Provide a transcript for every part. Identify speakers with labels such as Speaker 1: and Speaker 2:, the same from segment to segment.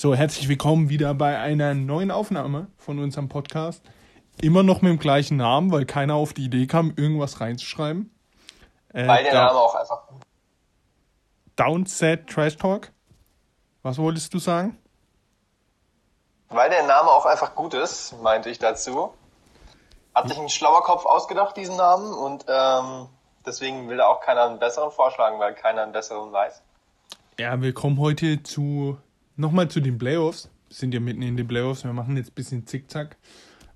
Speaker 1: So, herzlich willkommen wieder bei einer neuen Aufnahme von unserem Podcast. Immer noch mit dem gleichen Namen, weil keiner auf die Idee kam, irgendwas reinzuschreiben.
Speaker 2: Äh, weil der da Name auch einfach.
Speaker 1: Downset Trash Talk. Was wolltest du sagen?
Speaker 2: Weil der Name auch einfach gut ist, meinte ich dazu. Hat sich ein schlauer Kopf ausgedacht, diesen Namen, und ähm, deswegen will da auch keiner einen besseren vorschlagen, weil keiner einen besseren weiß.
Speaker 1: Ja, wir kommen heute zu nochmal zu den Playoffs. Wir sind ja mitten in den Playoffs, wir machen jetzt ein bisschen Zickzack.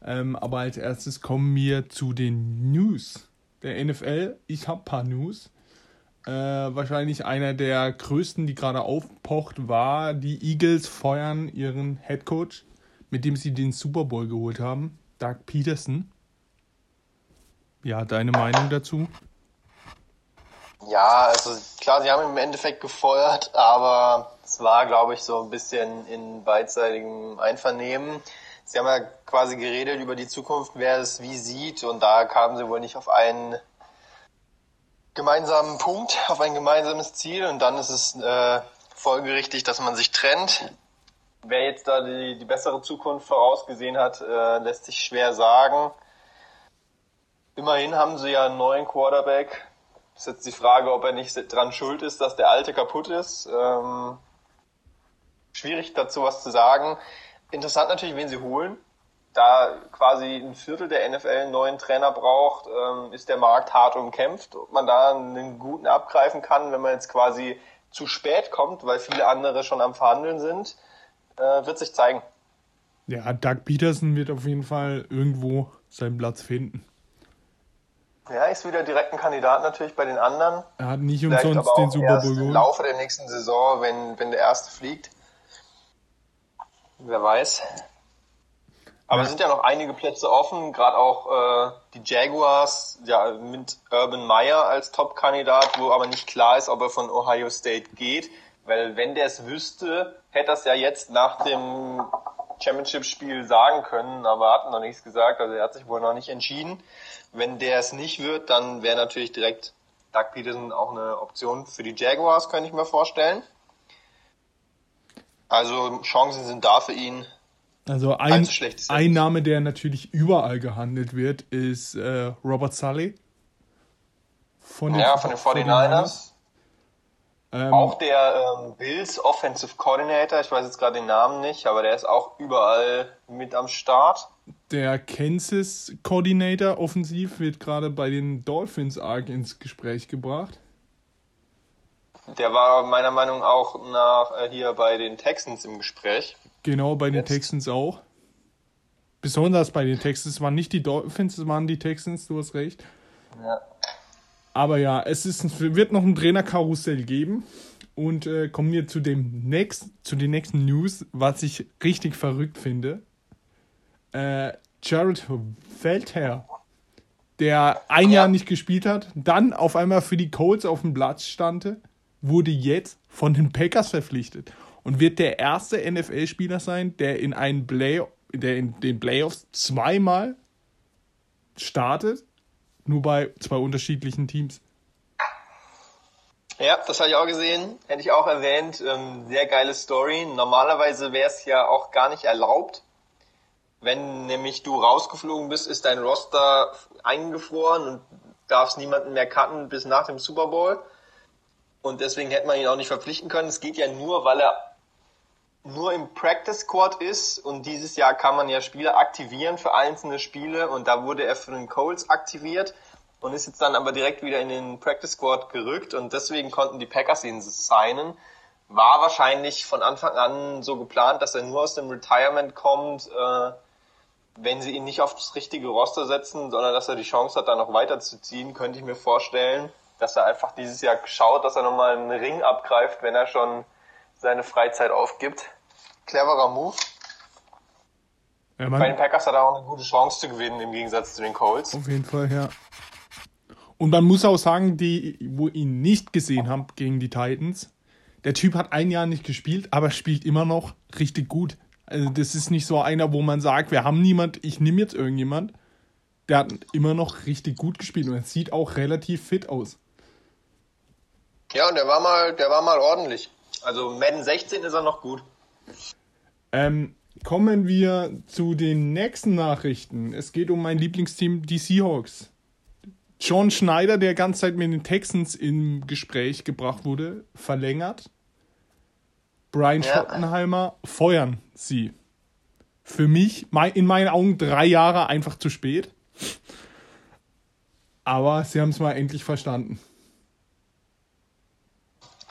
Speaker 1: Ähm, aber als erstes kommen wir zu den News der NFL. Ich habe ein paar News. Äh, wahrscheinlich einer der größten, die gerade aufpocht, war, die Eagles feuern ihren Head Coach, mit dem sie den Super Bowl geholt haben, Doug Peterson. Ja, deine Meinung dazu?
Speaker 2: Ja, also klar, sie haben im Endeffekt gefeuert, aber es war, glaube ich, so ein bisschen in beidseitigem Einvernehmen. Sie haben ja quasi geredet über die Zukunft, wer es wie sieht, und da kamen sie wohl nicht auf einen gemeinsamen Punkt, auf ein gemeinsames Ziel, und dann ist es äh, folgerichtig, dass man sich trennt. Wer jetzt da die, die bessere Zukunft vorausgesehen hat, äh, lässt sich schwer sagen. Immerhin haben sie ja einen neuen Quarterback, ist jetzt die Frage, ob er nicht dran schuld ist, dass der alte kaputt ist. Ähm, schwierig dazu was zu sagen. Interessant natürlich, wen sie holen. Da quasi ein Viertel der NFL einen neuen Trainer braucht, ähm, ist der Markt hart umkämpft. Ob man da einen guten abgreifen kann, wenn man jetzt quasi zu spät kommt, weil viele andere schon am Verhandeln sind, äh, wird sich zeigen.
Speaker 1: Ja, Doug Peterson wird auf jeden Fall irgendwo seinen Platz finden.
Speaker 2: Ja, ist wieder direkt ein Kandidat natürlich bei den anderen.
Speaker 1: Er hat nicht umsonst den Super Bowl
Speaker 2: geholt. Im Laufe der nächsten Saison, wenn, wenn der erste fliegt. Wer weiß. Aber ja. es sind ja noch einige Plätze offen, gerade auch äh, die Jaguars, ja, mit Urban Meyer als Top-Kandidat, wo aber nicht klar ist, ob er von Ohio State geht. Weil wenn der es wüsste, hätte er es ja jetzt nach dem Championship-Spiel sagen können, aber hat noch nichts gesagt, also er hat sich wohl noch nicht entschieden. Wenn der es nicht wird, dann wäre natürlich direkt Doug Peterson auch eine Option für die Jaguars, könnte ich mir vorstellen. Also Chancen sind da für ihn.
Speaker 1: Also ein, ein Name, der natürlich überall gehandelt wird, ist äh, Robert Sully.
Speaker 2: Von den, ja, von den 49ers. Ähm, auch der ähm, Bills Offensive Coordinator, ich weiß jetzt gerade den Namen nicht, aber der ist auch überall mit am Start.
Speaker 1: Der Kansas Coordinator offensiv wird gerade bei den Dolphins arg ins Gespräch gebracht.
Speaker 2: Der war meiner Meinung nach auch nach äh, hier bei den Texans im Gespräch.
Speaker 1: Genau, bei Jetzt. den Texans auch. Besonders bei den Texans waren nicht die Dolphins, es waren die Texans, du hast recht. Ja. Aber ja, es ist, wird noch ein Trainerkarussell geben. Und äh, kommen wir zu dem next, zu den nächsten News, was ich richtig verrückt finde. Äh, Jared Feldherr, der ein ja. Jahr nicht gespielt hat, dann auf einmal für die Colts auf dem Platz stand, wurde jetzt von den Packers verpflichtet und wird der erste NFL-Spieler sein, der in einen Play, der in den Playoffs zweimal startet nur bei zwei unterschiedlichen Teams.
Speaker 2: Ja, das habe ich auch gesehen, hätte ich auch erwähnt. Ähm, sehr geile Story. Normalerweise wäre es ja auch gar nicht erlaubt. Wenn nämlich du rausgeflogen bist, ist dein Roster eingefroren und darfst niemanden mehr cutten bis nach dem Super Bowl. Und deswegen hätte man ihn auch nicht verpflichten können. Es geht ja nur, weil er nur im Practice Squad ist und dieses Jahr kann man ja Spieler aktivieren für einzelne Spiele und da wurde er für den Colts aktiviert und ist jetzt dann aber direkt wieder in den Practice Squad gerückt und deswegen konnten die Packers ihn signen. War wahrscheinlich von Anfang an so geplant, dass er nur aus dem Retirement kommt, äh, wenn sie ihn nicht auf das richtige Roster setzen, sondern dass er die Chance hat, da noch weiterzuziehen, könnte ich mir vorstellen, dass er einfach dieses Jahr schaut, dass er nochmal einen Ring abgreift, wenn er schon seine Freizeit aufgibt. Cleverer Move. Ja, Bei den Packers hat er auch eine gute Chance zu gewinnen im Gegensatz zu den Colts.
Speaker 1: Auf jeden Fall, ja. Und man muss auch sagen, die, wo ihn nicht gesehen haben gegen die Titans, der Typ hat ein Jahr nicht gespielt, aber spielt immer noch richtig gut. Also das ist nicht so einer, wo man sagt, wir haben niemand, ich nehme jetzt irgendjemand. Der hat immer noch richtig gut gespielt und er sieht auch relativ fit aus.
Speaker 2: Ja, und der war mal, der war mal ordentlich. Also Madden 16 ist er noch gut.
Speaker 1: Ähm, kommen wir zu den nächsten Nachrichten. Es geht um mein Lieblingsteam, die Seahawks. John Schneider, der ganze Zeit mit den Texans im Gespräch gebracht wurde, verlängert. Brian ja. Schottenheimer feuern sie. Für mich, in meinen Augen, drei Jahre einfach zu spät. Aber sie haben es mal endlich verstanden.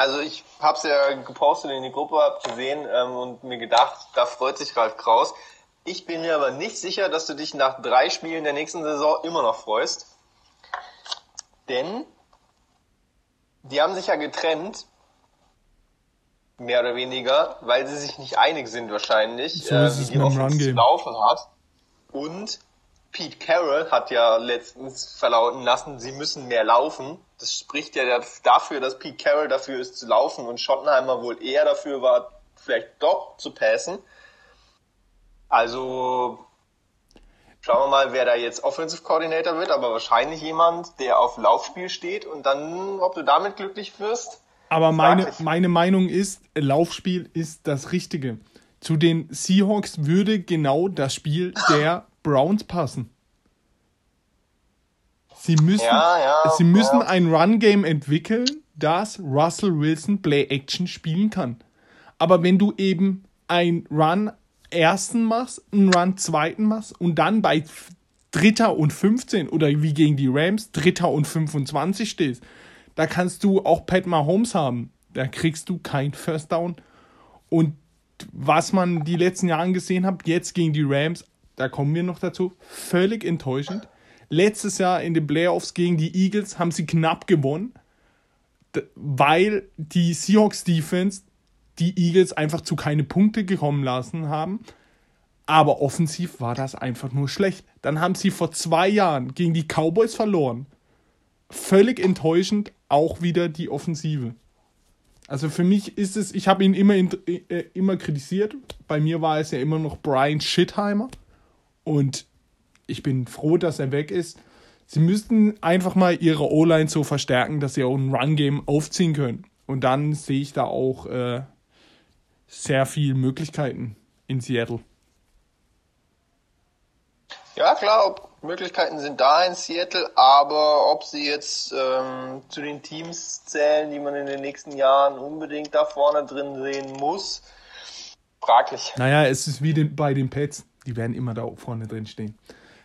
Speaker 2: Also ich habe es ja gepostet in die Gruppe, hab gesehen ähm, und mir gedacht, da freut sich Ralf Kraus. Ich bin mir aber nicht sicher, dass du dich nach drei Spielen der nächsten Saison immer noch freust. Denn die haben sich ja getrennt, mehr oder weniger, weil sie sich nicht einig sind wahrscheinlich, so äh, wie die Offense zu laufen hat. Und Pete Carroll hat ja letztens verlauten lassen, sie müssen mehr laufen. Das spricht ja dafür, dass Pete Carroll dafür ist zu laufen und Schottenheimer wohl eher dafür war, vielleicht doch zu passen. Also schauen wir mal, wer da jetzt Offensive Coordinator wird, aber wahrscheinlich jemand, der auf Laufspiel steht und dann, ob du damit glücklich wirst.
Speaker 1: Aber meine, meine Meinung ist, Laufspiel ist das Richtige. Zu den Seahawks würde genau das Spiel der Browns passen. Sie müssen, ja, ja, sie müssen ja. ein Run-Game entwickeln, das Russell Wilson Play-Action spielen kann. Aber wenn du eben ein Run ersten machst, einen Run zweiten machst und dann bei Dritter und 15 oder wie gegen die Rams Dritter und 25 stehst, da kannst du auch Pat Mahomes haben. Da kriegst du kein First Down. Und was man die letzten Jahre gesehen hat, jetzt gegen die Rams, da kommen wir noch dazu, völlig enttäuschend. Letztes Jahr in den Playoffs gegen die Eagles haben sie knapp gewonnen, weil die Seahawks Defense die Eagles einfach zu keine Punkte gekommen lassen haben. Aber offensiv war das einfach nur schlecht. Dann haben sie vor zwei Jahren gegen die Cowboys verloren. Völlig enttäuschend auch wieder die Offensive. Also für mich ist es, ich habe ihn immer, äh, immer kritisiert. Bei mir war es ja immer noch Brian Schitheimer. Und ich bin froh, dass er weg ist. Sie müssten einfach mal ihre O-Line so verstärken, dass sie auch ein Run-Game aufziehen können. Und dann sehe ich da auch äh, sehr viele Möglichkeiten in Seattle.
Speaker 2: Ja, klar, Möglichkeiten sind da in Seattle, aber ob sie jetzt ähm, zu den Teams zählen, die man in den nächsten Jahren unbedingt da vorne drin sehen muss, fraglich.
Speaker 1: Naja, es ist wie den, bei den Pets, die werden immer da vorne drin stehen.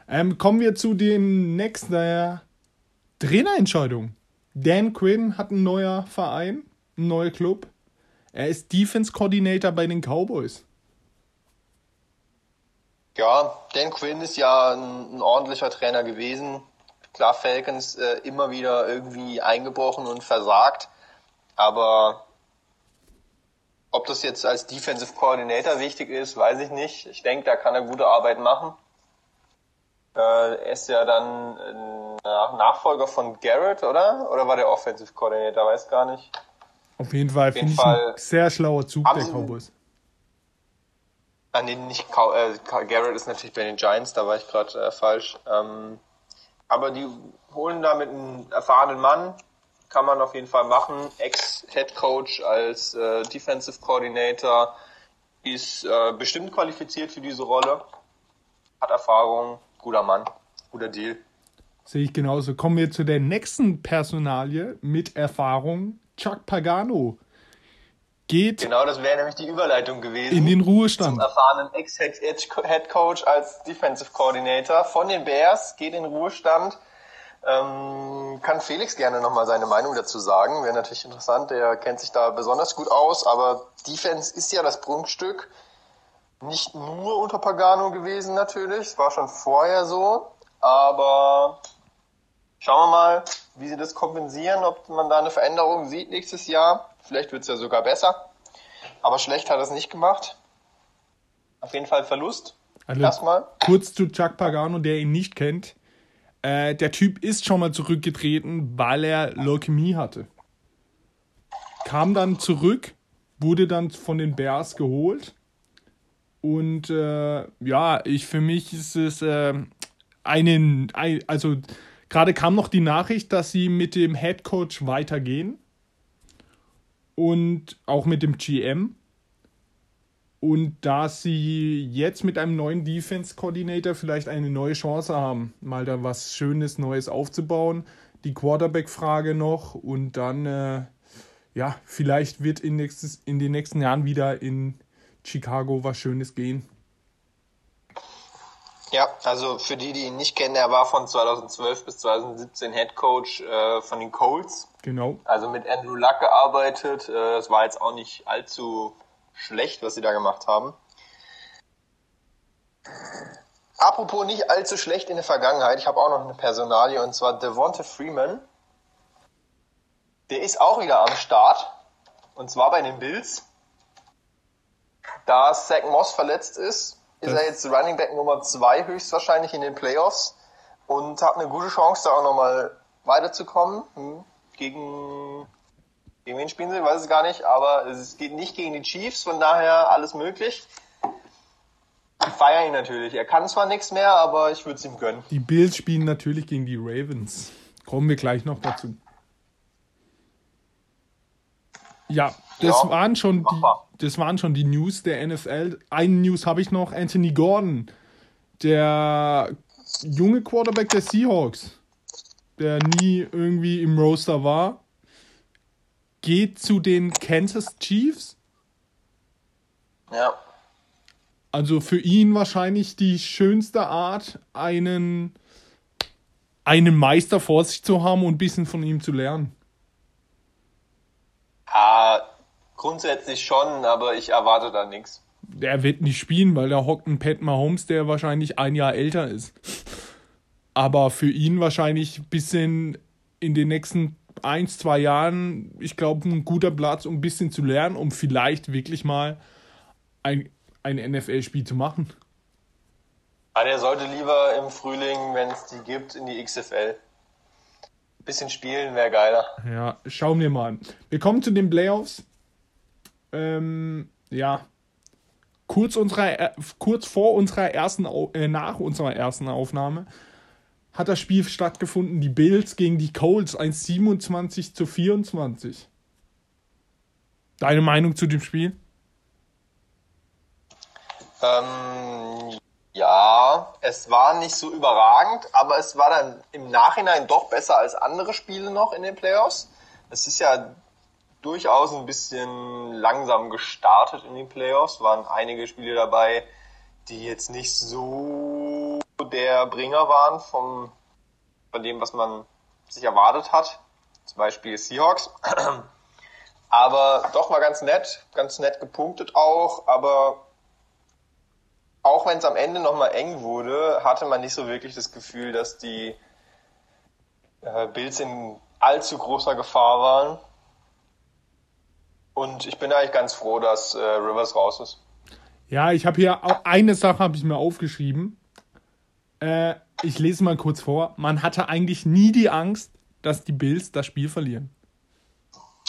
Speaker 1: Ähm, kommen wir zu den nächsten äh, Trainerentscheidungen. Dan Quinn hat ein neuer Verein, ein neuer Club. Er ist Defense Coordinator bei den Cowboys.
Speaker 2: Ja, Dan Quinn ist ja ein, ein ordentlicher Trainer gewesen. Klar, Falcons äh, immer wieder irgendwie eingebrochen und versagt. Aber ob das jetzt als Defensive Coordinator wichtig ist, weiß ich nicht. Ich denke, da kann er gute Arbeit machen. Äh, er ist ja dann äh, Nachfolger von Garrett, oder? Oder war der Offensive Coordinator? Weiß gar nicht.
Speaker 1: Auf jeden Fall finde ich ein sehr schlauer Zug der Cowboys.
Speaker 2: Ah, nee, nicht äh, Garrett ist natürlich bei den Giants, da war ich gerade äh, falsch. Ähm, aber die holen da mit einem erfahrenen Mann, kann man auf jeden Fall machen. Ex-Head Coach als äh, Defensive Coordinator ist äh, bestimmt qualifiziert für diese Rolle, hat Erfahrung, guter Mann, guter Deal.
Speaker 1: Sehe ich genauso. Kommen wir zu der nächsten Personalie mit Erfahrung. Chuck Pagano geht.
Speaker 2: Genau, das wäre nämlich die Überleitung gewesen.
Speaker 1: In den Ruhestand.
Speaker 2: Zum erfahrenen Ex-Head Coach als Defensive Coordinator von den Bears, geht in den Ruhestand. Ähm, kann Felix gerne nochmal seine Meinung dazu sagen. Wäre natürlich interessant, der kennt sich da besonders gut aus, aber Defense ist ja das Prunkstück. Nicht nur unter Pagano gewesen natürlich, es war schon vorher so, aber schauen wir mal, wie sie das kompensieren, ob man da eine Veränderung sieht nächstes Jahr. Vielleicht wird es ja sogar besser. Aber schlecht hat er es nicht gemacht. Auf jeden Fall Verlust.
Speaker 1: Also Erstmal. Kurz zu Chuck Pagano, der ihn nicht kennt. Äh, der Typ ist schon mal zurückgetreten, weil er Leukämie hatte. Kam dann zurück, wurde dann von den Bears geholt. Und äh, ja, ich für mich ist es äh, einen, ein, also gerade kam noch die Nachricht, dass sie mit dem Head Coach weitergehen und auch mit dem GM. Und da sie jetzt mit einem neuen Defense Coordinator vielleicht eine neue Chance haben, mal da was Schönes Neues aufzubauen. Die Quarterback-Frage noch und dann, äh, ja, vielleicht wird in, nächstes, in den nächsten Jahren wieder in Chicago was Schönes gehen.
Speaker 2: Ja, also für die, die ihn nicht kennen, er war von 2012 bis 2017 Head Coach äh, von den Colts.
Speaker 1: Genau.
Speaker 2: Also mit Andrew Luck gearbeitet. Äh, das war jetzt auch nicht allzu schlecht, was sie da gemacht haben. Apropos nicht allzu schlecht in der Vergangenheit, ich habe auch noch eine Personalie und zwar Devonta Freeman. Der ist auch wieder am Start und zwar bei den Bills. Da Zach Moss verletzt ist, ist er jetzt Running Back Nummer 2 höchstwahrscheinlich in den Playoffs und hat eine gute Chance, da auch nochmal weiterzukommen. Hm. Gegen, gegen wen spielen sie? Ich weiß es gar nicht, aber es geht nicht gegen die Chiefs, von daher alles möglich. Ich feiere ihn natürlich. Er kann zwar nichts mehr, aber ich würde es ihm gönnen.
Speaker 1: Die Bills spielen natürlich gegen die Ravens. Kommen wir gleich noch dazu. Ja, das ja, waren schon die, das waren schon die News der NFL. Eine News habe ich noch: Anthony Gordon, der junge Quarterback der Seahawks, der nie irgendwie im Roster war, geht zu den Kansas Chiefs.
Speaker 2: Ja.
Speaker 1: Also für ihn wahrscheinlich die schönste Art, einen, einen Meister vor sich zu haben und ein bisschen von ihm zu lernen.
Speaker 2: Ja, grundsätzlich schon, aber ich erwarte da nichts.
Speaker 1: Der wird nicht spielen, weil da hockt ein Pat Mahomes, der wahrscheinlich ein Jahr älter ist. Aber für ihn wahrscheinlich ein bisschen in den nächsten ein, zwei Jahren, ich glaube, ein guter Platz, um ein bisschen zu lernen, um vielleicht wirklich mal ein, ein NFL-Spiel zu machen.
Speaker 2: Ja, der sollte lieber im Frühling, wenn es die gibt, in die XFL. Bisschen spielen wäre geiler.
Speaker 1: Ja, schauen wir mal. Wir kommen zu den Playoffs. Ähm, ja. Kurz, unserer, äh, kurz vor unserer ersten, äh, nach unserer ersten Aufnahme hat das Spiel stattgefunden. Die Bills gegen die Colts 1,27 zu 24. Deine Meinung zu dem Spiel?
Speaker 2: Ähm, ja, es war nicht so überragend, aber es war dann im Nachhinein doch besser als andere Spiele noch in den Playoffs. Es ist ja durchaus ein bisschen langsam gestartet in den Playoffs, waren einige Spiele dabei, die jetzt nicht so der Bringer waren vom, von dem, was man sich erwartet hat. Zum Beispiel Seahawks. Aber doch war ganz nett, ganz nett gepunktet auch, aber auch wenn es am Ende nochmal eng wurde, hatte man nicht so wirklich das Gefühl, dass die äh, Bills in allzu großer Gefahr waren. Und ich bin eigentlich ganz froh, dass äh, Rivers raus ist.
Speaker 1: Ja, ich habe hier auch eine Sache habe ich mir aufgeschrieben. Äh, ich lese mal kurz vor. Man hatte eigentlich nie die Angst, dass die Bills das Spiel verlieren.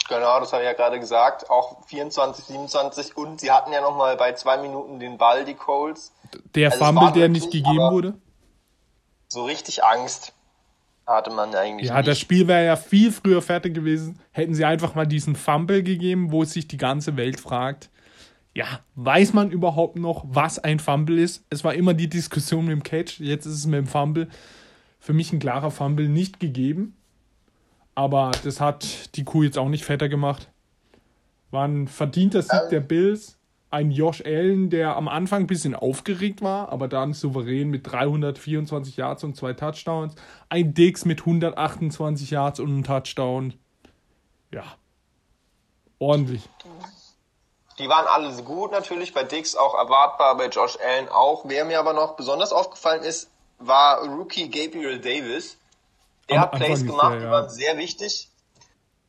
Speaker 2: Genau, das habe ich ja gerade gesagt. Auch 24, 27 und sie hatten ja nochmal bei zwei Minuten den Ball, die Colts.
Speaker 1: Der also Fumble, der nicht gegeben wurde?
Speaker 2: So richtig Angst hatte man eigentlich.
Speaker 1: Ja, nicht. das Spiel wäre ja viel früher fertig gewesen. Hätten sie einfach mal diesen Fumble gegeben, wo sich die ganze Welt fragt, ja, weiß man überhaupt noch, was ein Fumble ist? Es war immer die Diskussion mit dem Catch, jetzt ist es mit dem Fumble. Für mich ein klarer Fumble nicht gegeben. Aber das hat die Kuh jetzt auch nicht fetter gemacht. War ein verdienter Sieg ähm. der Bills. Ein Josh Allen, der am Anfang ein bisschen aufgeregt war, aber dann souverän mit 324 Yards und zwei Touchdowns. Ein Dix mit 128 Yards und einem Touchdown. Ja. Ordentlich.
Speaker 2: Die waren alle gut natürlich, bei Dix auch erwartbar, bei Josh Allen auch. Wer mir aber noch besonders aufgefallen ist, war Rookie Gabriel Davis. Der hat Plays gemacht, der, ja. die waren sehr wichtig.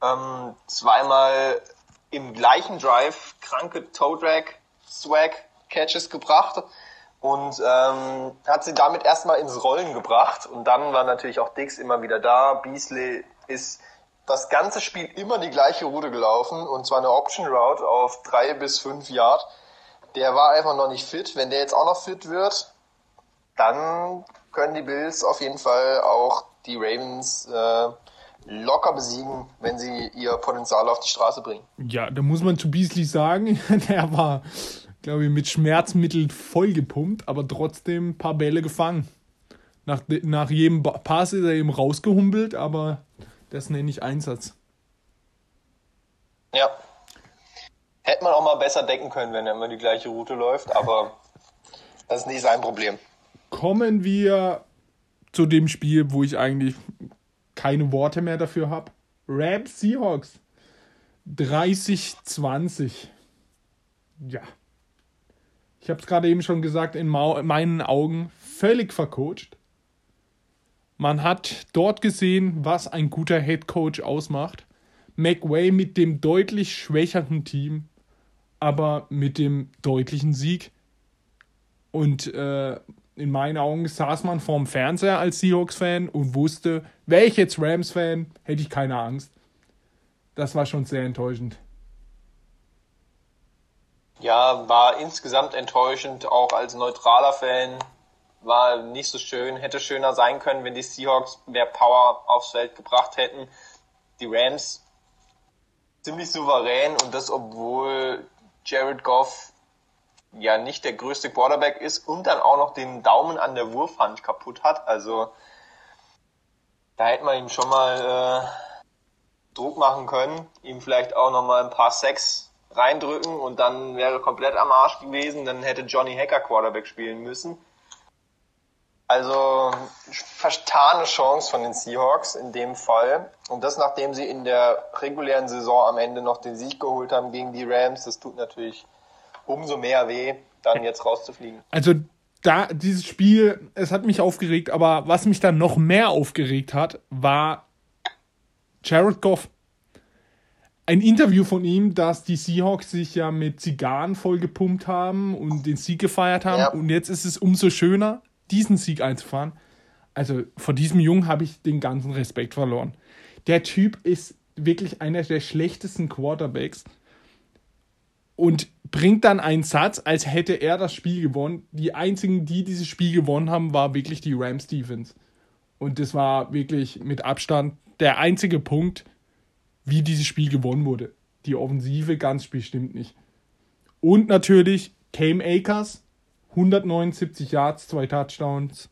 Speaker 2: Ähm, zweimal im gleichen Drive kranke Toe Drag Swag Catches gebracht und ähm, hat sie damit erstmal ins Rollen gebracht und dann war natürlich auch Dix immer wieder da. Beasley ist das ganze Spiel immer die gleiche Route gelaufen und zwar eine Option Route auf drei bis fünf Yard. Der war einfach noch nicht fit. Wenn der jetzt auch noch fit wird, dann können die Bills auf jeden Fall auch die Ravens äh, locker besiegen, wenn sie ihr Potenzial auf die Straße bringen.
Speaker 1: Ja, da muss man zu Beasley sagen, der war glaube ich, mit Schmerzmitteln vollgepumpt, aber trotzdem ein paar Bälle gefangen. Nach, nach jedem Pass ist er eben rausgehumpelt, aber das nenne ich Einsatz.
Speaker 2: Ja. Hätte man auch mal besser decken können, wenn er immer die gleiche Route läuft, aber das ist nicht sein Problem.
Speaker 1: Kommen wir zu dem Spiel, wo ich eigentlich keine Worte mehr dafür habe. Rams Seahawks. 30-20. Ja. Ich habe es gerade eben schon gesagt, in meinen Augen völlig vercoacht. Man hat dort gesehen, was ein guter Head Coach ausmacht. McWay mit dem deutlich schwächeren Team, aber mit dem deutlichen Sieg. Und äh, in meinen Augen saß man vorm Fernseher als Seahawks-Fan und wusste, wäre ich jetzt Rams-Fan, hätte ich keine Angst. Das war schon sehr enttäuschend.
Speaker 2: Ja, war insgesamt enttäuschend, auch als neutraler Fan. War nicht so schön, hätte schöner sein können, wenn die Seahawks mehr Power aufs Feld gebracht hätten. Die Rams ziemlich souverän und das obwohl Jared Goff ja nicht der größte Quarterback ist und dann auch noch den Daumen an der Wurfhand kaputt hat. Also da hätte man ihm schon mal äh, Druck machen können, ihm vielleicht auch noch mal ein paar Sacks reindrücken und dann wäre komplett am Arsch gewesen. Dann hätte Johnny Hacker Quarterback spielen müssen. Also vertane Chance von den Seahawks in dem Fall. Und das nachdem sie in der regulären Saison am Ende noch den Sieg geholt haben gegen die Rams. Das tut natürlich umso mehr weh, dann jetzt rauszufliegen.
Speaker 1: Also da, dieses Spiel, es hat mich aufgeregt, aber was mich dann noch mehr aufgeregt hat, war Jared Goff. Ein Interview von ihm, dass die Seahawks sich ja mit Zigarren vollgepumpt haben und den Sieg gefeiert haben. Ja. Und jetzt ist es umso schöner, diesen Sieg einzufahren. Also vor diesem Jungen habe ich den ganzen Respekt verloren. Der Typ ist wirklich einer der schlechtesten Quarterbacks und bringt dann einen Satz, als hätte er das Spiel gewonnen. Die einzigen, die dieses Spiel gewonnen haben, war wirklich die Rams Defense. Und das war wirklich mit Abstand der einzige Punkt, wie dieses Spiel gewonnen wurde. Die Offensive ganz bestimmt nicht. Und natürlich Cam Akers, 179 Yards, zwei Touchdowns.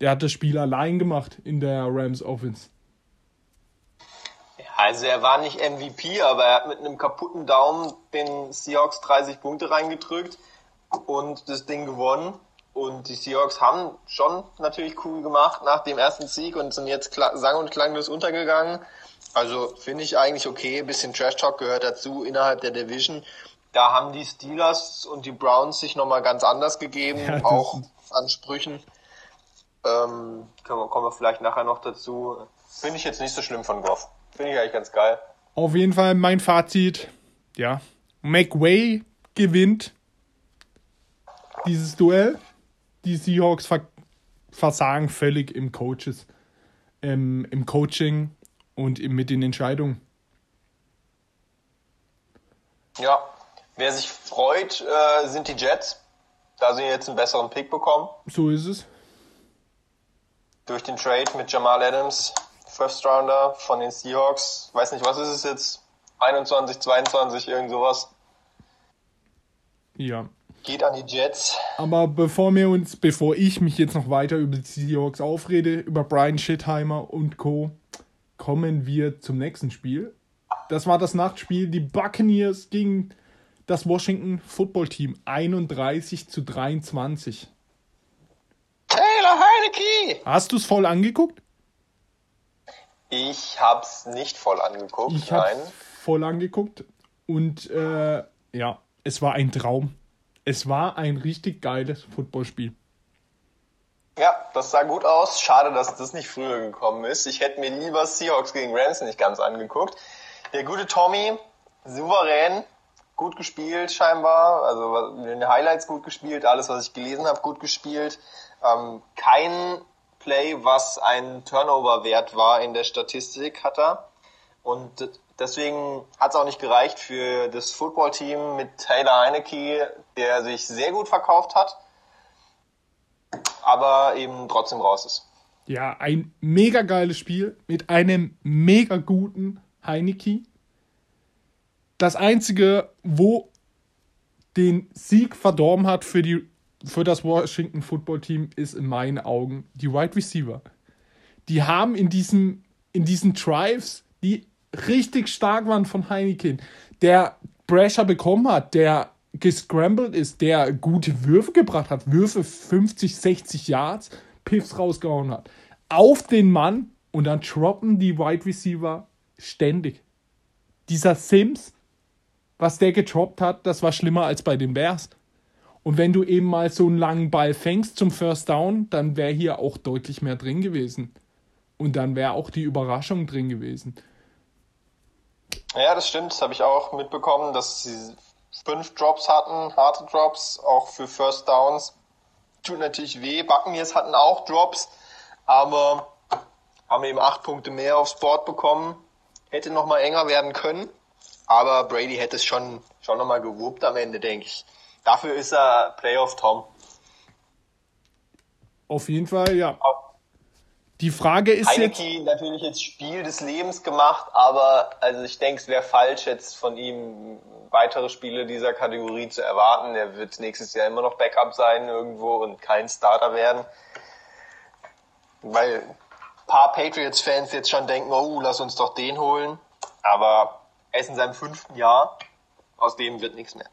Speaker 1: Der hat das Spiel allein gemacht in der Rams Offense.
Speaker 2: Also er war nicht MVP, aber er hat mit einem kaputten Daumen den Seahawks 30 Punkte reingedrückt und das Ding gewonnen. Und die Seahawks haben schon natürlich cool gemacht nach dem ersten Sieg und sind jetzt sang- und klanglos untergegangen. Also finde ich eigentlich okay. Ein bisschen Trash Talk gehört dazu innerhalb der Division. Da haben die Steelers und die Browns sich nochmal ganz anders gegeben, ja, auch an Sprüchen. Ähm, kommen wir vielleicht nachher noch dazu. Finde ich jetzt nicht so schlimm von Goff. Finde ich eigentlich ganz geil.
Speaker 1: Auf jeden Fall mein Fazit. Ja. McWay gewinnt dieses Duell. Die Seahawks versagen völlig im Coaches, ähm, im Coaching und mit den Entscheidungen.
Speaker 2: Ja, wer sich freut, äh, sind die Jets, da sie jetzt einen besseren Pick bekommen.
Speaker 1: So ist es.
Speaker 2: Durch den Trade mit Jamal Adams First Rounder von den Seahawks. Weiß nicht, was ist es jetzt? 21, 22, irgend sowas.
Speaker 1: Ja.
Speaker 2: Geht an die Jets.
Speaker 1: Aber bevor wir uns, bevor ich mich jetzt noch weiter über die Seahawks aufrede, über Brian Schittheimer und Co., kommen wir zum nächsten Spiel. Das war das Nachtspiel. Die Buccaneers gegen das Washington Football Team 31 zu 23.
Speaker 2: Taylor Heineke!
Speaker 1: Hast du es voll angeguckt?
Speaker 2: Ich hab's nicht voll angeguckt. Ich nein.
Speaker 1: voll angeguckt und äh, ja, es war ein Traum. Es war ein richtig geiles Footballspiel.
Speaker 2: Ja, das sah gut aus. Schade, dass das nicht früher gekommen ist. Ich hätte mir lieber Seahawks gegen Rams nicht ganz angeguckt. Der gute Tommy, souverän, gut gespielt scheinbar. Also in den Highlights gut gespielt, alles, was ich gelesen habe, gut gespielt. Ähm, kein Play, was ein Turnover-Wert war in der Statistik, hat er. Und deswegen hat es auch nicht gereicht für das Footballteam mit Taylor Heineke, der sich sehr gut verkauft hat, aber eben trotzdem raus ist.
Speaker 1: Ja, ein mega geiles Spiel mit einem mega guten Heineke. Das einzige, wo den Sieg verdorben hat für, die, für das Washington Football Team, ist in meinen Augen die Wide Receiver. Die haben in, diesem, in diesen Drives, die richtig stark waren von Heineken, der Pressure bekommen hat, der gescrambled ist, der gute Würfe gebracht hat, Würfe 50, 60 Yards, Piffs rausgehauen hat, auf den Mann und dann droppen die Wide Receiver ständig. Dieser Sims, was der getroppt hat, das war schlimmer als bei den Bears. Und wenn du eben mal so einen langen Ball fängst zum First Down, dann wäre hier auch deutlich mehr drin gewesen. Und dann wäre auch die Überraschung drin gewesen.
Speaker 2: Ja, das stimmt. Das habe ich auch mitbekommen, dass sie fünf Drops hatten, harte Drops, auch für First Downs. Tut natürlich weh. Buccaneers hatten auch Drops, aber haben eben acht Punkte mehr aufs Board bekommen. Hätte noch mal enger werden können, aber Brady hätte es schon, schon noch mal gewuppt am Ende, denke ich. Dafür ist er Playoff Tom.
Speaker 1: Auf jeden Fall, ja. Die Frage ist
Speaker 2: Heineke jetzt... natürlich jetzt Spiel des Lebens gemacht, aber also ich denke, es wäre falsch, jetzt von ihm weitere Spiele dieser Kategorie zu erwarten. Er wird nächstes Jahr immer noch Backup sein irgendwo und kein Starter werden. Weil ein paar Patriots-Fans jetzt schon denken, oh, lass uns doch den holen. Aber er ist in seinem fünften Jahr. Aus dem wird nichts mehr.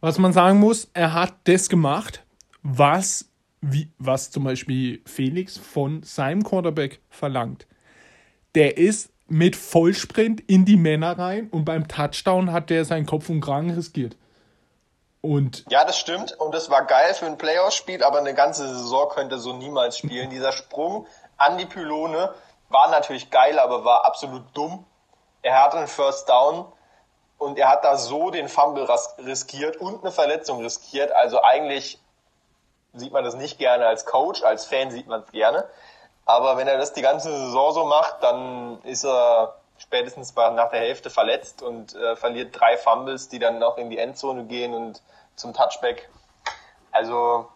Speaker 1: Was man sagen muss, er hat das gemacht, was wie, was zum Beispiel Felix von seinem Quarterback verlangt. Der ist mit Vollsprint in die Männer rein und beim Touchdown hat der seinen Kopf und Kragen riskiert. Und
Speaker 2: ja, das stimmt. Und das war geil für ein Playoff-Spiel, aber eine ganze Saison könnte so niemals spielen. Dieser Sprung an die Pylone war natürlich geil, aber war absolut dumm. Er hatte einen First Down und er hat da so den Fumble riskiert und eine Verletzung riskiert. Also eigentlich sieht man das nicht gerne als Coach, als Fan sieht man es gerne. Aber wenn er das die ganze Saison so macht, dann ist er spätestens nach der Hälfte verletzt und äh, verliert drei Fumbles, die dann noch in die Endzone gehen und zum Touchback. Also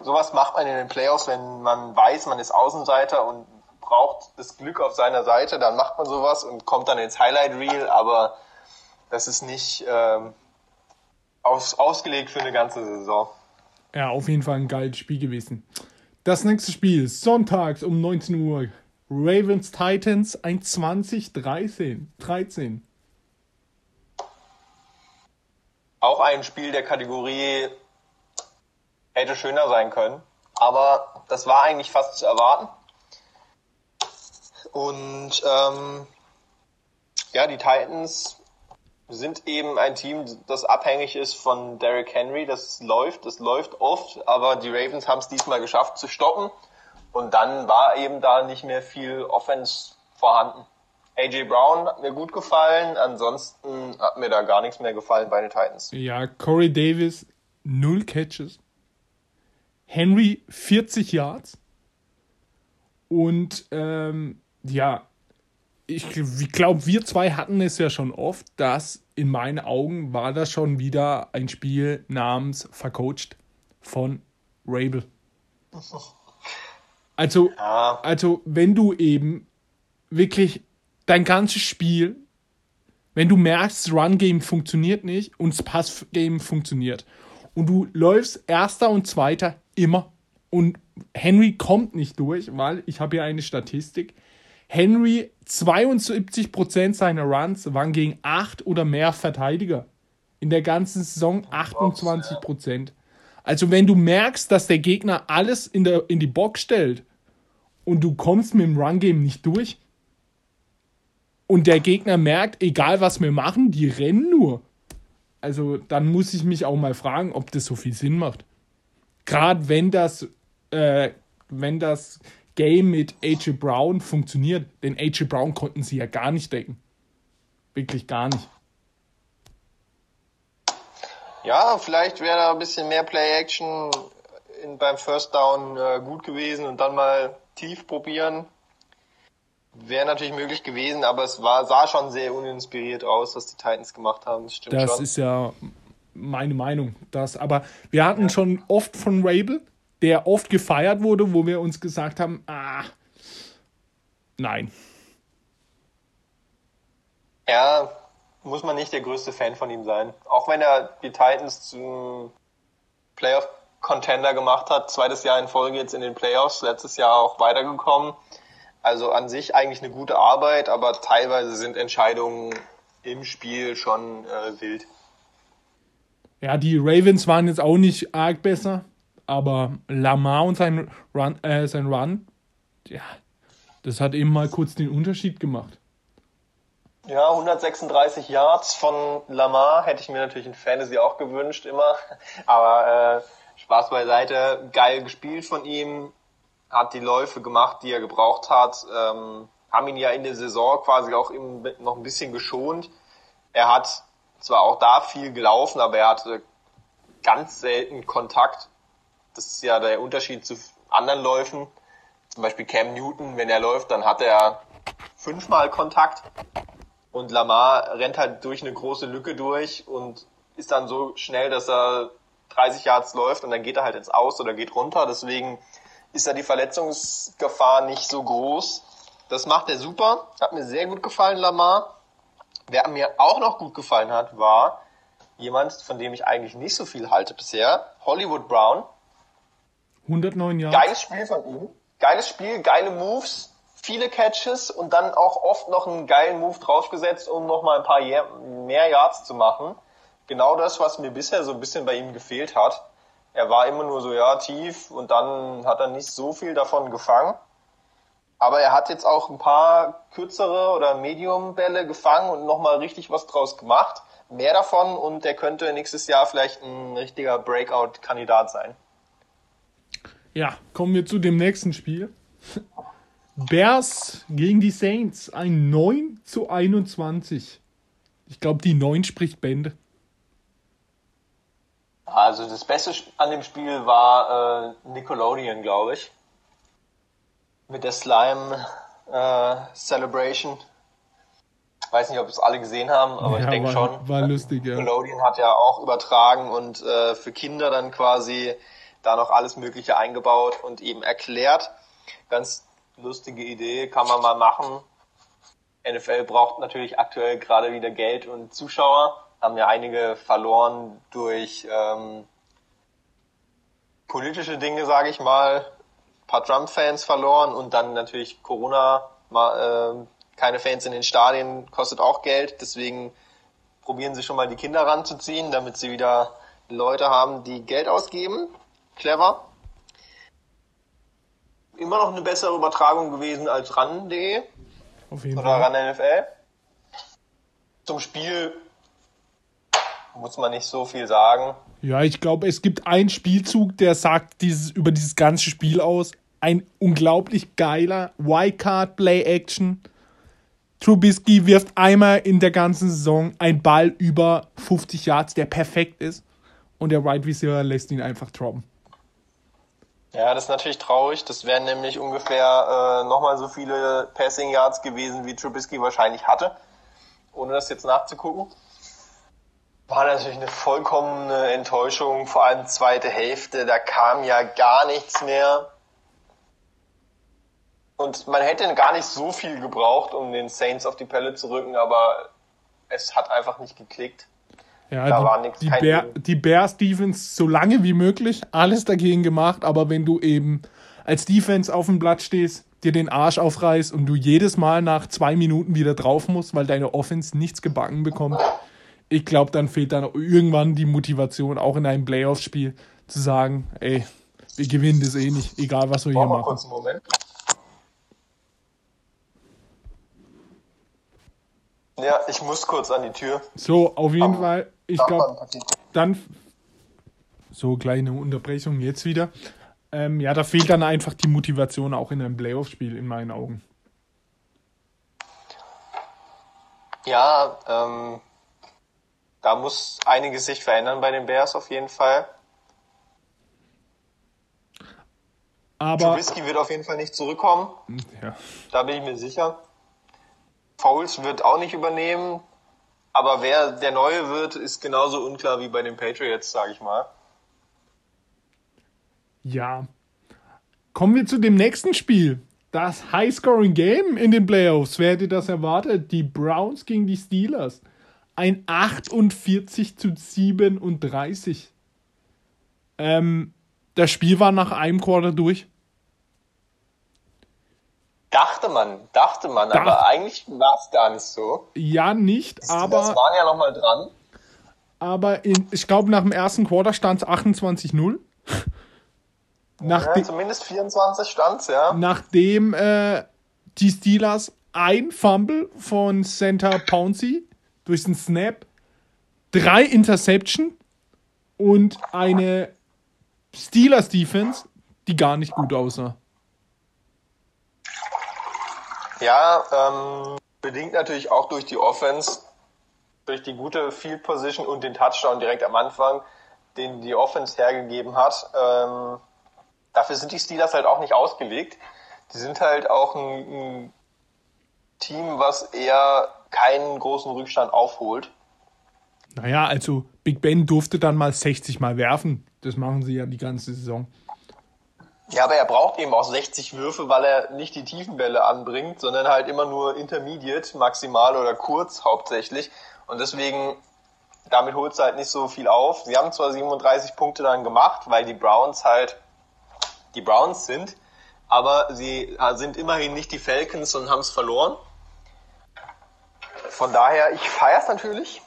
Speaker 2: sowas macht man in den Playoffs, wenn man weiß, man ist Außenseiter und braucht das Glück auf seiner Seite, dann macht man sowas und kommt dann ins Highlight Reel, aber das ist nicht ähm, aus, ausgelegt für eine ganze Saison.
Speaker 1: Ja, auf jeden Fall ein geiles Spiel gewesen. Das nächste Spiel, sonntags um 19 Uhr. Ravens Titans 120 13. 13.
Speaker 2: Auch ein Spiel der Kategorie hätte schöner sein können, aber das war eigentlich fast zu erwarten. Und ähm, ja, die Titans sind eben ein Team, das abhängig ist von Derrick Henry. Das läuft, das läuft oft, aber die Ravens haben es diesmal geschafft zu stoppen. Und dann war eben da nicht mehr viel Offense vorhanden. AJ Brown hat mir gut gefallen, ansonsten hat mir da gar nichts mehr gefallen bei den Titans.
Speaker 1: Ja, Corey Davis, null Catches. Henry 40 Yards. Und ähm, ja, ich, glaube, wir zwei hatten es ja schon oft, dass in meinen Augen war das schon wieder ein Spiel namens Vercoacht von Rabel. Also, also, wenn du eben wirklich dein ganzes Spiel, wenn du merkst, das Run-Game funktioniert nicht und das Pass-Game funktioniert und du läufst Erster und Zweiter immer und Henry kommt nicht durch, weil ich habe hier eine Statistik. Henry 72% seiner Runs waren gegen 8 oder mehr Verteidiger. In der ganzen Saison 28%. Also wenn du merkst, dass der Gegner alles in, der, in die Box stellt und du kommst mit dem Run-Game nicht durch und der Gegner merkt, egal was wir machen, die rennen nur. Also dann muss ich mich auch mal fragen, ob das so viel Sinn macht. Gerade wenn das, äh, wenn das Game mit AJ Brown funktioniert. Denn AJ Brown konnten sie ja gar nicht decken. Wirklich gar nicht.
Speaker 2: Ja, vielleicht wäre da ein bisschen mehr Play-Action beim First Down äh, gut gewesen und dann mal tief probieren. Wäre natürlich möglich gewesen, aber es war, sah schon sehr uninspiriert aus, was die Titans gemacht haben.
Speaker 1: Das, das schon. ist ja meine Meinung. Das, aber wir hatten ja. schon oft von Rabel, der oft gefeiert wurde, wo wir uns gesagt haben, ah, nein.
Speaker 2: Ja, muss man nicht der größte Fan von ihm sein. Auch wenn er die Titans zum Playoff-Contender gemacht hat, zweites Jahr in Folge jetzt in den Playoffs, letztes Jahr auch weitergekommen. Also an sich eigentlich eine gute Arbeit, aber teilweise sind Entscheidungen im Spiel schon äh, wild.
Speaker 1: Ja, die Ravens waren jetzt auch nicht arg besser, aber Lamar und sein Run, äh, sein Run, ja, das hat eben mal kurz den Unterschied gemacht.
Speaker 2: Ja, 136 Yards von Lamar hätte ich mir natürlich in Fantasy auch gewünscht, immer. Aber äh, Spaß beiseite, geil gespielt von ihm, hat die Läufe gemacht, die er gebraucht hat, ähm, haben ihn ja in der Saison quasi auch eben noch ein bisschen geschont. Er hat zwar auch da viel gelaufen, aber er hatte ganz selten Kontakt. Das ist ja der Unterschied zu anderen Läufen. Zum Beispiel Cam Newton, wenn er läuft, dann hat er fünfmal Kontakt. Und Lamar rennt halt durch eine große Lücke durch und ist dann so schnell, dass er 30 Yards läuft und dann geht er halt ins Aus oder geht runter. Deswegen ist da die Verletzungsgefahr nicht so groß. Das macht er super. Hat mir sehr gut gefallen, Lamar. Wer mir auch noch gut gefallen hat, war jemand, von dem ich eigentlich nicht so viel halte bisher. Hollywood Brown.
Speaker 1: 109 Jahre.
Speaker 2: Geiles Spiel von ihm. Geiles Spiel, geile Moves viele Catches und dann auch oft noch einen geilen Move draufgesetzt, um noch mal ein paar mehr Yards zu machen. Genau das, was mir bisher so ein bisschen bei ihm gefehlt hat. Er war immer nur so, ja, tief und dann hat er nicht so viel davon gefangen. Aber er hat jetzt auch ein paar kürzere oder Medium-Bälle gefangen und nochmal richtig was draus gemacht. Mehr davon und er könnte nächstes Jahr vielleicht ein richtiger Breakout-Kandidat sein.
Speaker 1: Ja, kommen wir zu dem nächsten Spiel. Bears gegen die Saints. Ein 9 zu 21. Ich glaube, die 9 spricht Bände.
Speaker 2: Also das Beste an dem Spiel war äh, Nickelodeon, glaube ich. Mit der Slime äh, Celebration. Weiß nicht, ob es alle gesehen haben, aber ja, ich denke schon.
Speaker 1: War lustig,
Speaker 2: ja. Nickelodeon hat ja auch übertragen und äh, für Kinder dann quasi da noch alles Mögliche eingebaut und eben erklärt. Ganz lustige Idee, kann man mal machen. NFL braucht natürlich aktuell gerade wieder Geld und Zuschauer, haben ja einige verloren durch ähm, politische Dinge, sage ich mal, ein paar Trump-Fans verloren und dann natürlich Corona, mal, äh, keine Fans in den Stadien kostet auch Geld, deswegen probieren sie schon mal die Kinder ranzuziehen, damit sie wieder Leute haben, die Geld ausgeben. Clever immer noch eine bessere Übertragung gewesen als RAN.de oder Fall. RAN NFL. Zum Spiel muss man nicht so viel sagen.
Speaker 1: Ja, ich glaube, es gibt einen Spielzug, der sagt dieses, über dieses ganze Spiel aus. Ein unglaublich geiler Wildcard Play Action. Trubisky wirft einmal in der ganzen Saison einen Ball über 50 Yards, der perfekt ist. Und der Wide Receiver lässt ihn einfach droppen.
Speaker 2: Ja, das ist natürlich traurig. Das wären nämlich ungefähr äh, nochmal so viele Passing Yards gewesen, wie Trubisky wahrscheinlich hatte. Ohne das jetzt nachzugucken. War natürlich eine vollkommene Enttäuschung, vor allem zweite Hälfte. Da kam ja gar nichts mehr. Und man hätte gar nicht so viel gebraucht, um den Saints auf die Pelle zu rücken, aber es hat einfach nicht geklickt.
Speaker 1: Ja, da die, war nichts. Die, Bear, die Bears Defense so lange wie möglich alles dagegen gemacht, aber wenn du eben als Defense auf dem Blatt stehst, dir den Arsch aufreißt und du jedes Mal nach zwei Minuten wieder drauf musst, weil deine Offense nichts gebacken bekommt, ich glaube, dann fehlt dann irgendwann die Motivation, auch in einem Playoff-Spiel zu sagen, ey, wir gewinnen das eh nicht, egal was wir hier machen. Kurz einen Moment.
Speaker 2: Ja, ich muss kurz an die Tür.
Speaker 1: So, auf jeden um, Fall ich glaube, dann so kleine Unterbrechung jetzt wieder. Ähm, ja, da fehlt dann einfach die Motivation auch in einem Playoff-Spiel in meinen Augen.
Speaker 2: Ja, ähm, da muss einiges sich verändern bei den Bears auf jeden Fall. Aber Trubisky wird auf jeden Fall nicht zurückkommen. Ja. Da bin ich mir sicher. Fouls wird auch nicht übernehmen. Aber wer der Neue wird, ist genauso unklar wie bei den Patriots, sage ich mal.
Speaker 1: Ja. Kommen wir zu dem nächsten Spiel. Das High-Scoring-Game in den Playoffs. Wer hätte das erwartet? Die Browns gegen die Steelers. ein 48 zu 37. Ähm, das Spiel war nach einem Quarter durch.
Speaker 2: Dachte man, dachte man, Dacht, aber eigentlich war es gar nicht so.
Speaker 1: Ja, nicht,
Speaker 2: das,
Speaker 1: aber.
Speaker 2: Das waren ja nochmal dran.
Speaker 1: Aber in, ich glaube, nach dem ersten Quarter stand es 28-0.
Speaker 2: ja, zumindest 24 stand es, ja.
Speaker 1: Nachdem äh, die Steelers ein Fumble von Center Pouncy durch den Snap, drei Interception und eine Steelers Defense, die gar nicht gut aussah.
Speaker 2: Ja, ähm, bedingt natürlich auch durch die Offense, durch die gute Field Position und den Touchdown direkt am Anfang, den die Offense hergegeben hat. Ähm, dafür sind die Steelers halt auch nicht ausgelegt. Die sind halt auch ein, ein Team, was eher keinen großen Rückstand aufholt.
Speaker 1: Naja, also Big Ben durfte dann mal 60 Mal werfen. Das machen sie ja die ganze Saison.
Speaker 2: Ja, aber er braucht eben auch 60 Würfe, weil er nicht die tiefen Bälle anbringt, sondern halt immer nur Intermediate, maximal oder kurz hauptsächlich. Und deswegen, damit holt es halt nicht so viel auf. Sie haben zwar 37 Punkte dann gemacht, weil die Browns halt die Browns sind, aber sie sind immerhin nicht die Falcons und haben es verloren. Von daher, ich feiere es natürlich.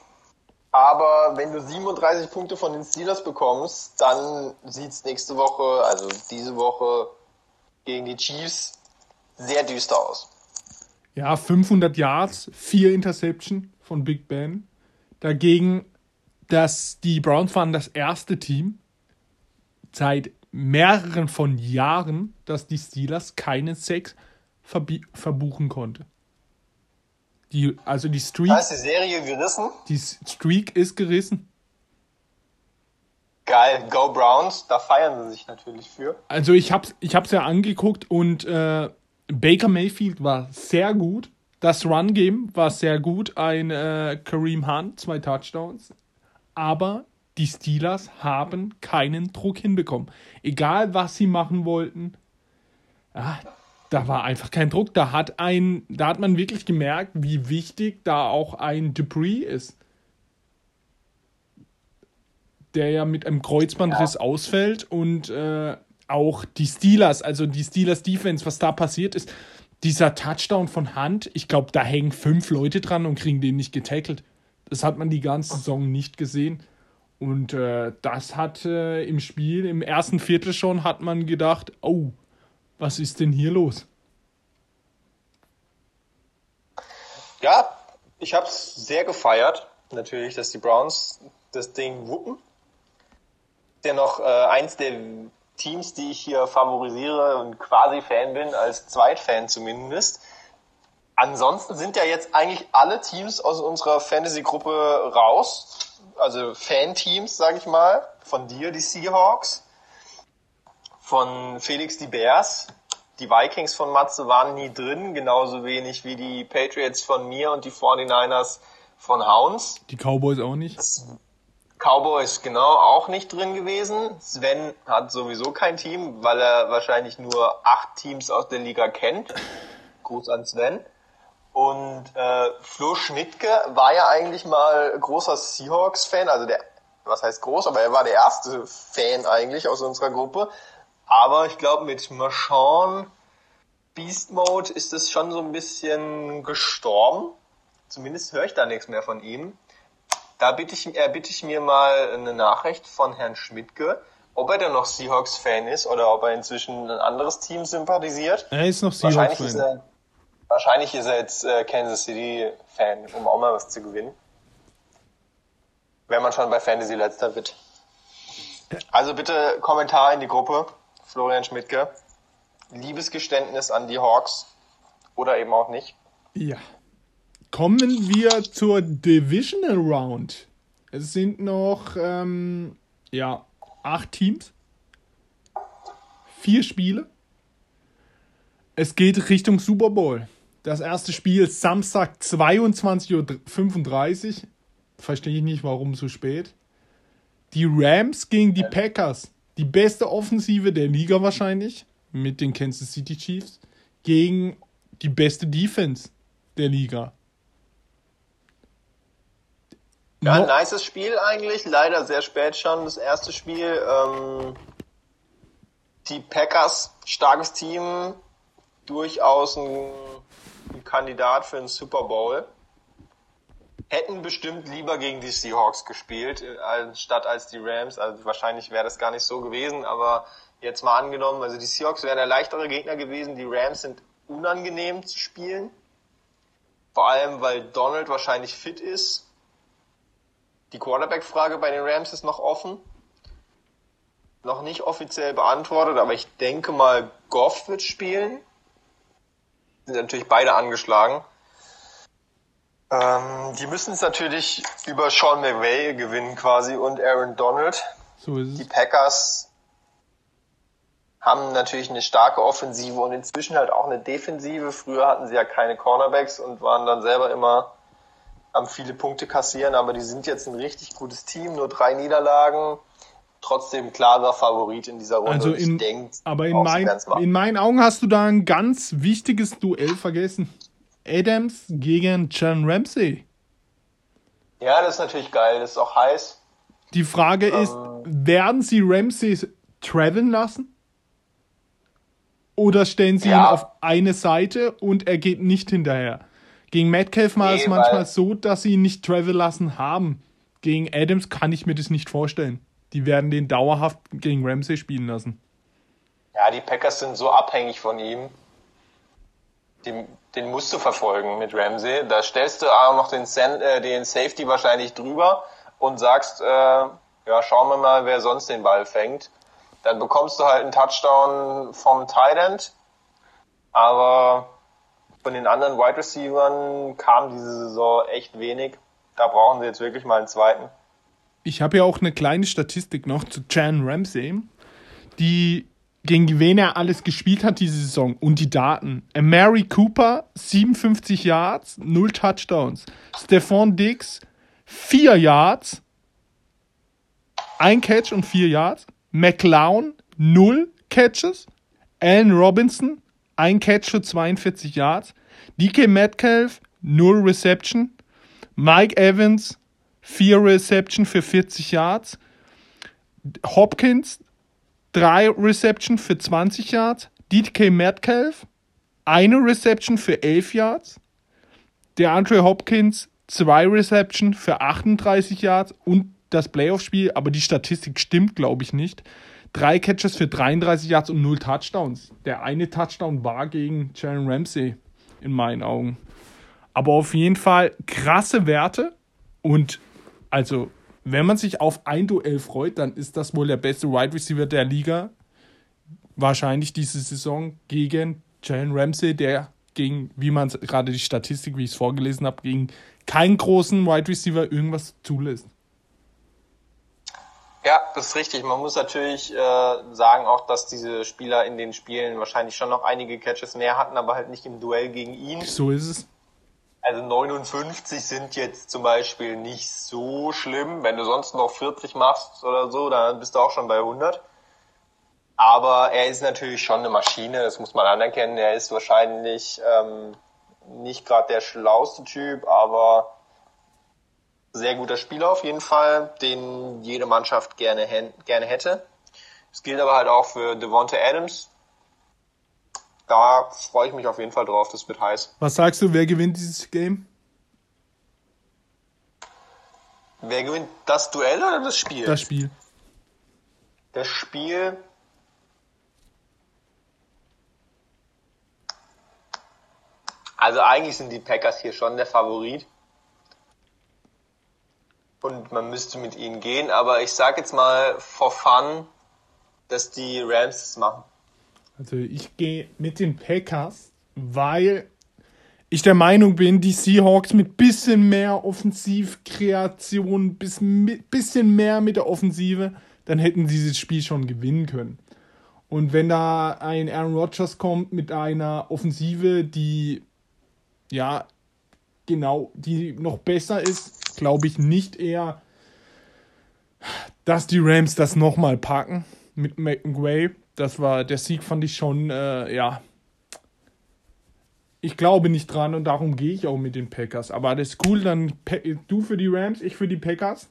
Speaker 2: Aber wenn du 37 Punkte von den Steelers bekommst, dann sieht es nächste Woche, also diese Woche gegen die Chiefs, sehr düster aus.
Speaker 1: Ja, 500 Yards, 4 Interception von Big Ben. Dagegen, dass die Browns waren das erste Team seit mehreren von Jahren, dass die Steelers keine Sex verbuchen konnte. Die, also die Streak.
Speaker 2: Da ist die Serie gerissen.
Speaker 1: Die Streak ist gerissen.
Speaker 2: Geil, Go Browns, da feiern sie sich natürlich für.
Speaker 1: Also ich hab's, ich hab's ja angeguckt und äh, Baker Mayfield war sehr gut. Das Run-Game war sehr gut. Ein äh, Kareem Hunt, zwei Touchdowns. Aber die Steelers haben keinen Druck hinbekommen. Egal was sie machen wollten. Ja, da war einfach kein Druck. Da hat ein, da hat man wirklich gemerkt, wie wichtig da auch ein Dupree ist. Der ja mit einem Kreuzbandriss ja. ausfällt und äh, auch die Steelers, also die Steelers Defense, was da passiert ist, dieser Touchdown von Hand, ich glaube, da hängen fünf Leute dran und kriegen den nicht getackelt. Das hat man die ganze Saison nicht gesehen. Und äh, das hat äh, im Spiel, im ersten Viertel schon, hat man gedacht, oh, was ist denn hier los?
Speaker 2: Ja, ich habe es sehr gefeiert, natürlich, dass die Browns das Ding wuppen. Dennoch äh, eins der Teams, die ich hier favorisiere und quasi Fan bin, als Zweitfan zumindest. Ansonsten sind ja jetzt eigentlich alle Teams aus unserer Fantasy-Gruppe raus. Also Fan-Teams, sag ich mal. Von dir die Seahawks, von Felix die Bears. Die Vikings von Matze waren nie drin, genauso wenig wie die Patriots von mir und die 49ers von Hounds.
Speaker 1: Die Cowboys auch nicht.
Speaker 2: Cowboys genau auch nicht drin gewesen. Sven hat sowieso kein Team, weil er wahrscheinlich nur acht Teams aus der Liga kennt. Gruß an Sven. Und äh, Flo Schmidtke war ja eigentlich mal großer Seahawks-Fan, also der, was heißt groß, aber er war der erste Fan eigentlich aus unserer Gruppe. Aber ich glaube, mit Marchand Beast Mode ist es schon so ein bisschen gestorben. Zumindest höre ich da nichts mehr von ihm. Da bitte ich, äh, bitte ich mir mal eine Nachricht von Herrn Schmidtke, ob er denn noch Seahawks-Fan ist oder ob er inzwischen ein anderes Team sympathisiert.
Speaker 1: Er ist noch Seahawks-Fan.
Speaker 2: Wahrscheinlich ist er jetzt äh, Kansas City-Fan, um auch mal was zu gewinnen. Wenn man schon bei Fantasy letzter wird. Also bitte Kommentar in die Gruppe. Florian Schmidtke. Liebesgeständnis an die Hawks oder eben auch nicht.
Speaker 1: Ja. Kommen wir zur Divisional Round. Es sind noch ähm, ja, acht Teams. Vier Spiele. Es geht Richtung Super Bowl. Das erste Spiel Samstag 22.35 Uhr. Verstehe ich nicht, warum so spät. Die Rams gegen die Packers die beste Offensive der Liga wahrscheinlich mit den Kansas City Chiefs gegen die beste Defense der Liga.
Speaker 2: Ja, no nices Spiel eigentlich. Leider sehr spät schon, das erste Spiel. Ähm, die Packers, starkes Team, durchaus ein, ein Kandidat für einen Super Bowl. Hätten bestimmt lieber gegen die Seahawks gespielt, anstatt als die Rams. Also wahrscheinlich wäre das gar nicht so gewesen, aber jetzt mal angenommen, also die Seahawks wären der leichtere Gegner gewesen, die Rams sind unangenehm zu spielen. Vor allem, weil Donald wahrscheinlich fit ist. Die Quarterback-Frage bei den Rams ist noch offen. Noch nicht offiziell beantwortet, aber ich denke mal, Goff wird spielen. Sind natürlich beide angeschlagen. Ähm, die müssen es natürlich über Sean McVay gewinnen quasi und Aaron Donald. So ist es. Die Packers haben natürlich eine starke Offensive und inzwischen halt auch eine Defensive. Früher hatten sie ja keine Cornerbacks und waren dann selber immer am viele Punkte kassieren, aber die sind jetzt ein richtig gutes Team, nur drei Niederlagen. Trotzdem klarer Favorit in dieser Runde.
Speaker 1: Also in, denk, aber in, mein, in meinen Augen hast du da ein ganz wichtiges Duell vergessen. Adams gegen John Ramsey.
Speaker 2: Ja, das ist natürlich geil, das ist auch heiß.
Speaker 1: Die Frage ähm, ist, werden sie Ramsey traveln lassen? Oder stellen sie ja. ihn auf eine Seite und er geht nicht hinterher? Gegen Metcalf war nee, es manchmal so, dass sie ihn nicht travel lassen haben. Gegen Adams kann ich mir das nicht vorstellen. Die werden den dauerhaft gegen Ramsey spielen lassen.
Speaker 2: Ja, die Packers sind so abhängig von ihm. Den, den musst du verfolgen mit Ramsey. Da stellst du auch noch den, äh, den Safety wahrscheinlich drüber und sagst, äh, ja, schauen wir mal, wer sonst den Ball fängt. Dann bekommst du halt einen Touchdown vom Tight End. Aber von den anderen Wide Receivers kam diese Saison echt wenig. Da brauchen sie jetzt wirklich mal einen zweiten.
Speaker 1: Ich habe ja auch eine kleine Statistik noch zu Jan Ramsey, die gegen wen er alles gespielt hat diese Saison und die Daten. Mary Cooper 57 Yards, 0 Touchdowns. Stephon Diggs 4 Yards, ein Catch und 4 Yards. McLeod 0 Catches. Allen Robinson ein Catch für 42 Yards. DK Metcalf 0 Reception. Mike Evans 4 Reception für 40 Yards. Hopkins 3 Reception für 20 Yards. DK Metcalf, eine Reception für 11 Yards. Der Andre Hopkins, zwei Reception für 38 Yards und das Playoff-Spiel, aber die Statistik stimmt, glaube ich, nicht. Drei Catches für 33 Yards und null Touchdowns. Der eine Touchdown war gegen Jalen Ramsey, in meinen Augen. Aber auf jeden Fall krasse Werte und also wenn man sich auf ein Duell freut, dann ist das wohl der beste Wide Receiver der Liga. Wahrscheinlich diese Saison gegen Jalen Ramsey, der gegen, wie man gerade die Statistik, wie ich es vorgelesen habe, gegen keinen großen Wide Receiver irgendwas zulässt.
Speaker 2: Ja, das ist richtig. Man muss natürlich äh, sagen auch, dass diese Spieler in den Spielen wahrscheinlich schon noch einige Catches mehr hatten, aber halt nicht im Duell gegen ihn.
Speaker 1: So ist es.
Speaker 2: Also 59 sind jetzt zum Beispiel nicht so schlimm. Wenn du sonst noch 40 machst oder so, dann bist du auch schon bei 100. Aber er ist natürlich schon eine Maschine, das muss man anerkennen. Er ist wahrscheinlich ähm, nicht gerade der schlauste Typ, aber sehr guter Spieler auf jeden Fall, den jede Mannschaft gerne, gerne hätte. Das gilt aber halt auch für Devonta Adams, da freue ich mich auf jeden Fall drauf. Das wird heiß.
Speaker 1: Was sagst du, wer gewinnt dieses Game?
Speaker 2: Wer gewinnt das Duell oder das Spiel?
Speaker 1: Das Spiel.
Speaker 2: Das Spiel. Also eigentlich sind die Packers hier schon der Favorit. Und man müsste mit ihnen gehen, aber ich sag jetzt mal for fun, dass die Rams es machen.
Speaker 1: Also ich gehe mit den Packers, weil ich der Meinung bin, die Seahawks mit bisschen mehr Offensivkreation, bis, bisschen mehr mit der Offensive, dann hätten sie dieses Spiel schon gewinnen können. Und wenn da ein Aaron Rodgers kommt mit einer Offensive, die ja genau, die noch besser ist, glaube ich nicht eher, dass die Rams das nochmal packen mit McWay das war, der Sieg fand ich schon, äh, ja, ich glaube nicht dran und darum gehe ich auch mit den Packers. Aber das ist cool, dann du für die Rams, ich für die Packers.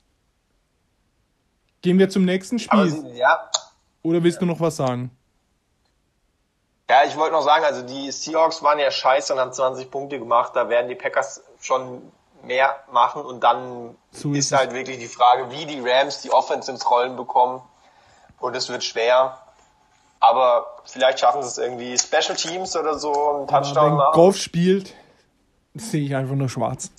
Speaker 1: Gehen wir zum nächsten Spiel. Sie, ja. Oder willst du noch was sagen?
Speaker 2: Ja, ich wollte noch sagen, also die Seahawks waren ja scheiße und haben 20 Punkte gemacht. Da werden die Packers schon mehr machen und dann so ist, ist halt wirklich die Frage, wie die Rams die Offense ins Rollen bekommen. Und es wird schwer. Aber vielleicht schaffen sie es irgendwie Special Teams oder so, einen Touchdown
Speaker 1: Wenn Golf spielt, sehe ich einfach nur schwarz.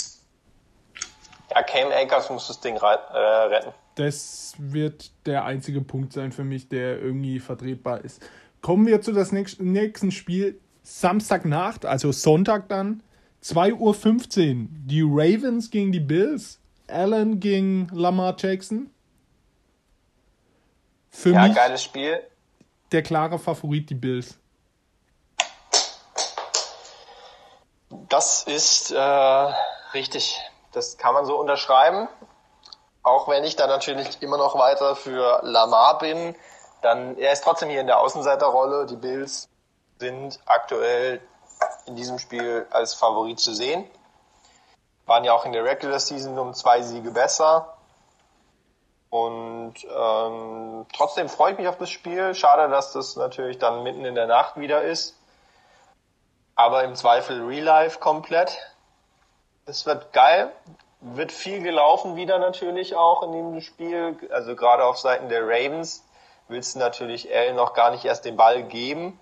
Speaker 2: Ja, Cam Akers muss das Ding äh, retten.
Speaker 1: Das wird der einzige Punkt sein für mich, der irgendwie vertretbar ist. Kommen wir zu das nächsten Spiel. Samstagnacht, also Sonntag dann. 2.15 Uhr. Die Ravens gegen die Bills. Allen gegen Lamar Jackson.
Speaker 2: Für ja, mich geiles Spiel.
Speaker 1: Der klare Favorit, die Bills.
Speaker 2: Das ist äh, richtig. Das kann man so unterschreiben. Auch wenn ich da natürlich immer noch weiter für Lamar bin, dann er ist trotzdem hier in der Außenseiterrolle. Die Bills sind aktuell in diesem Spiel als Favorit zu sehen. Waren ja auch in der Regular Season um zwei Siege besser. Und ähm, trotzdem freue ich mich auf das Spiel. Schade, dass das natürlich dann mitten in der Nacht wieder ist. Aber im Zweifel Real Life komplett. Es wird geil. Wird viel gelaufen wieder natürlich auch in dem Spiel. Also gerade auf Seiten der Ravens willst du natürlich L noch gar nicht erst den Ball geben,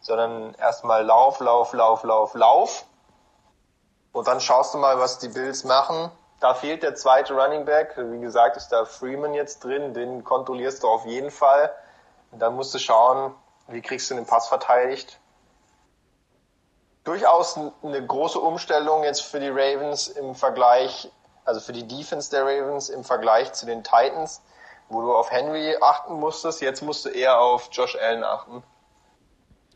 Speaker 2: sondern erstmal Lauf, Lauf, Lauf, Lauf, Lauf. Und dann schaust du mal, was die Bills machen. Da fehlt der zweite Running Back. Wie gesagt, ist da Freeman jetzt drin. Den kontrollierst du auf jeden Fall. Und dann musst du schauen, wie kriegst du den Pass verteidigt. Durchaus eine große Umstellung jetzt für die Ravens im Vergleich, also für die Defense der Ravens im Vergleich zu den Titans, wo du auf Henry achten musstest. Jetzt musst du eher auf Josh Allen achten.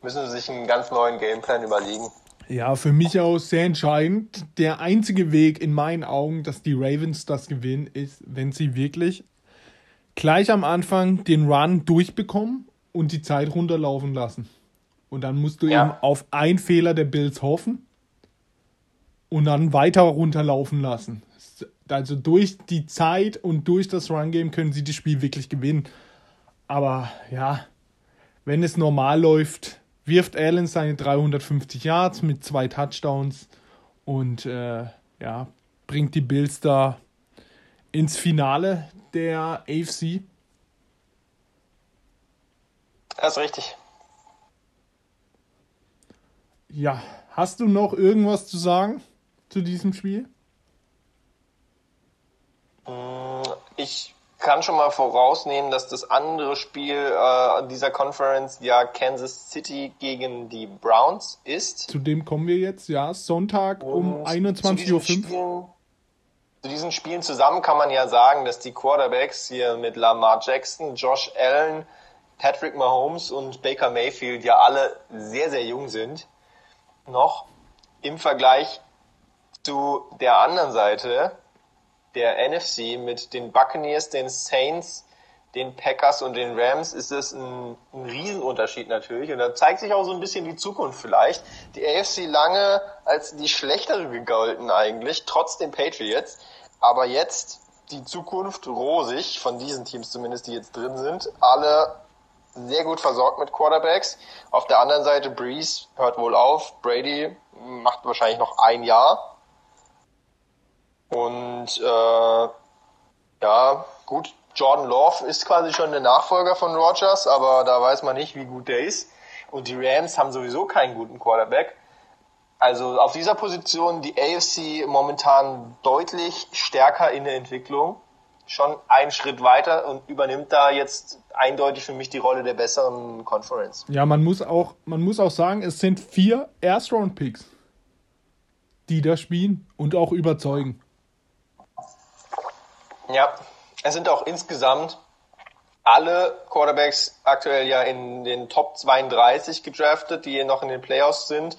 Speaker 2: Müssen sie sich einen ganz neuen Gameplan überlegen.
Speaker 1: Ja, für mich auch sehr entscheidend. Der einzige Weg in meinen Augen, dass die Ravens das gewinnen, ist, wenn sie wirklich gleich am Anfang den Run durchbekommen und die Zeit runterlaufen lassen. Und dann musst du ja. eben auf einen Fehler der Bills hoffen und dann weiter runterlaufen lassen. Also durch die Zeit und durch das Run-Game können sie das Spiel wirklich gewinnen. Aber ja, wenn es normal läuft, wirft Allen seine 350 Yards mit zwei Touchdowns und äh, ja, bringt die Bills da ins Finale der AFC.
Speaker 2: Das ist richtig.
Speaker 1: Ja, hast du noch irgendwas zu sagen zu diesem Spiel?
Speaker 2: Ich kann schon mal vorausnehmen, dass das andere Spiel äh, dieser Conference ja Kansas City gegen die Browns ist.
Speaker 1: Zu dem kommen wir jetzt, ja. Sonntag um 21.05 Uhr.
Speaker 2: Zu diesen Spielen zusammen kann man ja sagen, dass die Quarterbacks hier mit Lamar Jackson, Josh Allen, Patrick Mahomes und Baker Mayfield ja alle sehr, sehr jung sind. Noch im Vergleich zu der anderen Seite, der NFC mit den Buccaneers, den Saints, den Packers und den Rams ist es ein, ein Riesenunterschied natürlich. Und da zeigt sich auch so ein bisschen die Zukunft vielleicht. Die AFC lange als die schlechtere gegolten eigentlich, trotz den Patriots. Aber jetzt die Zukunft rosig, von diesen Teams zumindest, die jetzt drin sind. Alle sehr gut versorgt mit Quarterbacks. Auf der anderen Seite Breeze hört wohl auf. Brady macht wahrscheinlich noch ein Jahr. Und äh, ja, gut, Jordan Love ist quasi schon der Nachfolger von Rogers, aber da weiß man nicht, wie gut der ist. Und die Rams haben sowieso keinen guten Quarterback. Also auf dieser Position die AFC momentan deutlich stärker in der Entwicklung. Schon einen Schritt weiter und übernimmt da jetzt eindeutig für mich die Rolle der besseren Conference.
Speaker 1: Ja, man muss auch, man muss auch sagen, es sind vier Erst-Round-Picks, die da spielen und auch überzeugen.
Speaker 2: Ja, es sind auch insgesamt alle Quarterbacks aktuell ja in den Top 32 gedraftet, die noch in den Playoffs sind.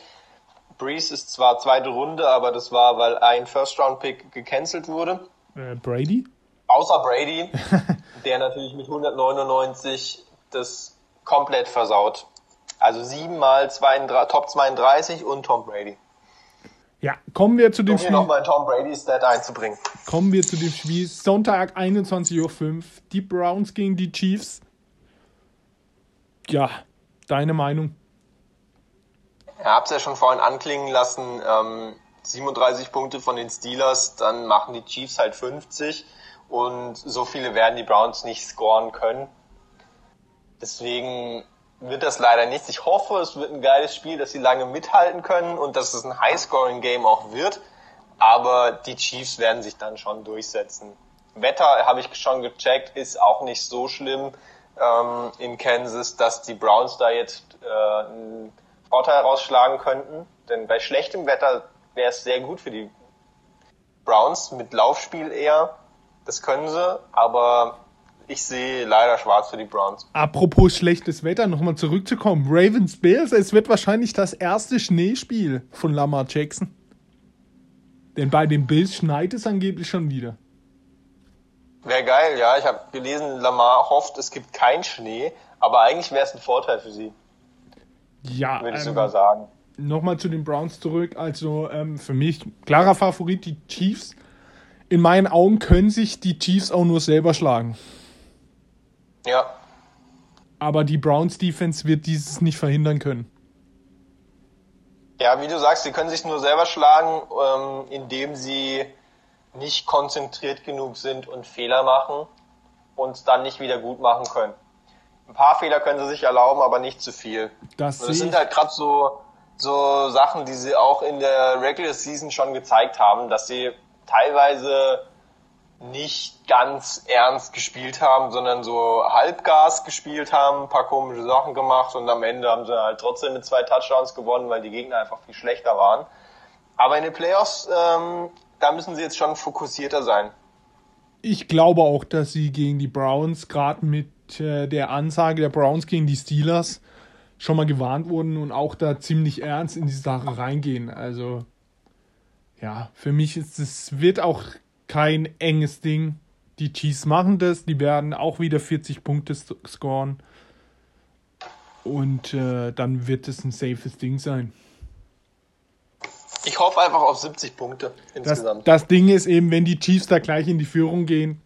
Speaker 2: Breeze ist zwar zweite Runde, aber das war, weil ein First-Round-Pick gecancelt wurde.
Speaker 1: Äh, Brady?
Speaker 2: Außer Brady, der natürlich mit 199 das komplett versaut. Also siebenmal 32, Top 32 und Tom Brady.
Speaker 1: Ja, kommen wir zu dem
Speaker 2: um Spiel. Nochmal Tom Brady Stat einzubringen.
Speaker 1: Kommen wir zu dem Spiel. Sonntag 21.05 Uhr. Die Browns gegen die Chiefs. Ja, deine Meinung?
Speaker 2: Ihr habt es ja schon vorhin anklingen lassen. Ähm, 37 Punkte von den Steelers, dann machen die Chiefs halt 50 und so viele werden die Browns nicht scoren können. Deswegen wird das leider nichts. Ich hoffe, es wird ein geiles Spiel, dass sie lange mithalten können und dass es ein High-Scoring-Game auch wird. Aber die Chiefs werden sich dann schon durchsetzen. Wetter, habe ich schon gecheckt, ist auch nicht so schlimm ähm, in Kansas, dass die Browns da jetzt äh, einen Vorteil rausschlagen könnten. Denn bei schlechtem Wetter wäre es sehr gut für die Browns mit Laufspiel eher. Das können sie, aber ich sehe leider schwarz für die Browns.
Speaker 1: Apropos schlechtes Wetter, nochmal zurückzukommen. Ravens Bills, es wird wahrscheinlich das erste Schneespiel von Lamar Jackson. Denn bei den Bills schneit es angeblich schon wieder.
Speaker 2: Wäre geil, ja. Ich habe gelesen, Lamar hofft, es gibt keinen Schnee, aber eigentlich wäre es ein Vorteil für sie.
Speaker 1: Ja.
Speaker 2: Würde ich ähm, sogar sagen.
Speaker 1: Nochmal zu den Browns zurück. Also ähm, für mich klarer Favorit die Chiefs. In meinen Augen können sich die Chiefs auch nur selber schlagen.
Speaker 2: Ja.
Speaker 1: Aber die Browns Defense wird dieses nicht verhindern können.
Speaker 2: Ja, wie du sagst, sie können sich nur selber schlagen, ähm, indem sie nicht konzentriert genug sind und Fehler machen und dann nicht wieder gut machen können. Ein paar Fehler können sie sich erlauben, aber nicht zu viel.
Speaker 1: Das,
Speaker 2: das sind halt gerade so, so Sachen, die sie auch in der Regular Season schon gezeigt haben, dass sie teilweise nicht ganz ernst gespielt haben, sondern so Halbgas gespielt haben, ein paar komische Sachen gemacht und am Ende haben sie halt trotzdem mit zwei Touchdowns gewonnen, weil die Gegner einfach viel schlechter waren. Aber in den Playoffs, ähm, da müssen sie jetzt schon fokussierter sein.
Speaker 1: Ich glaube auch, dass sie gegen die Browns, gerade mit äh, der Ansage der Browns gegen die Steelers, schon mal gewarnt wurden und auch da ziemlich ernst in die Sache reingehen. Also ja, für mich ist es, wird auch kein enges Ding. Die Chiefs machen das, die werden auch wieder 40 Punkte scoren. Und äh, dann wird es ein safes Ding sein.
Speaker 2: Ich hoffe einfach auf 70 Punkte insgesamt.
Speaker 1: Das, das Ding ist eben, wenn die Chiefs da gleich in die Führung gehen,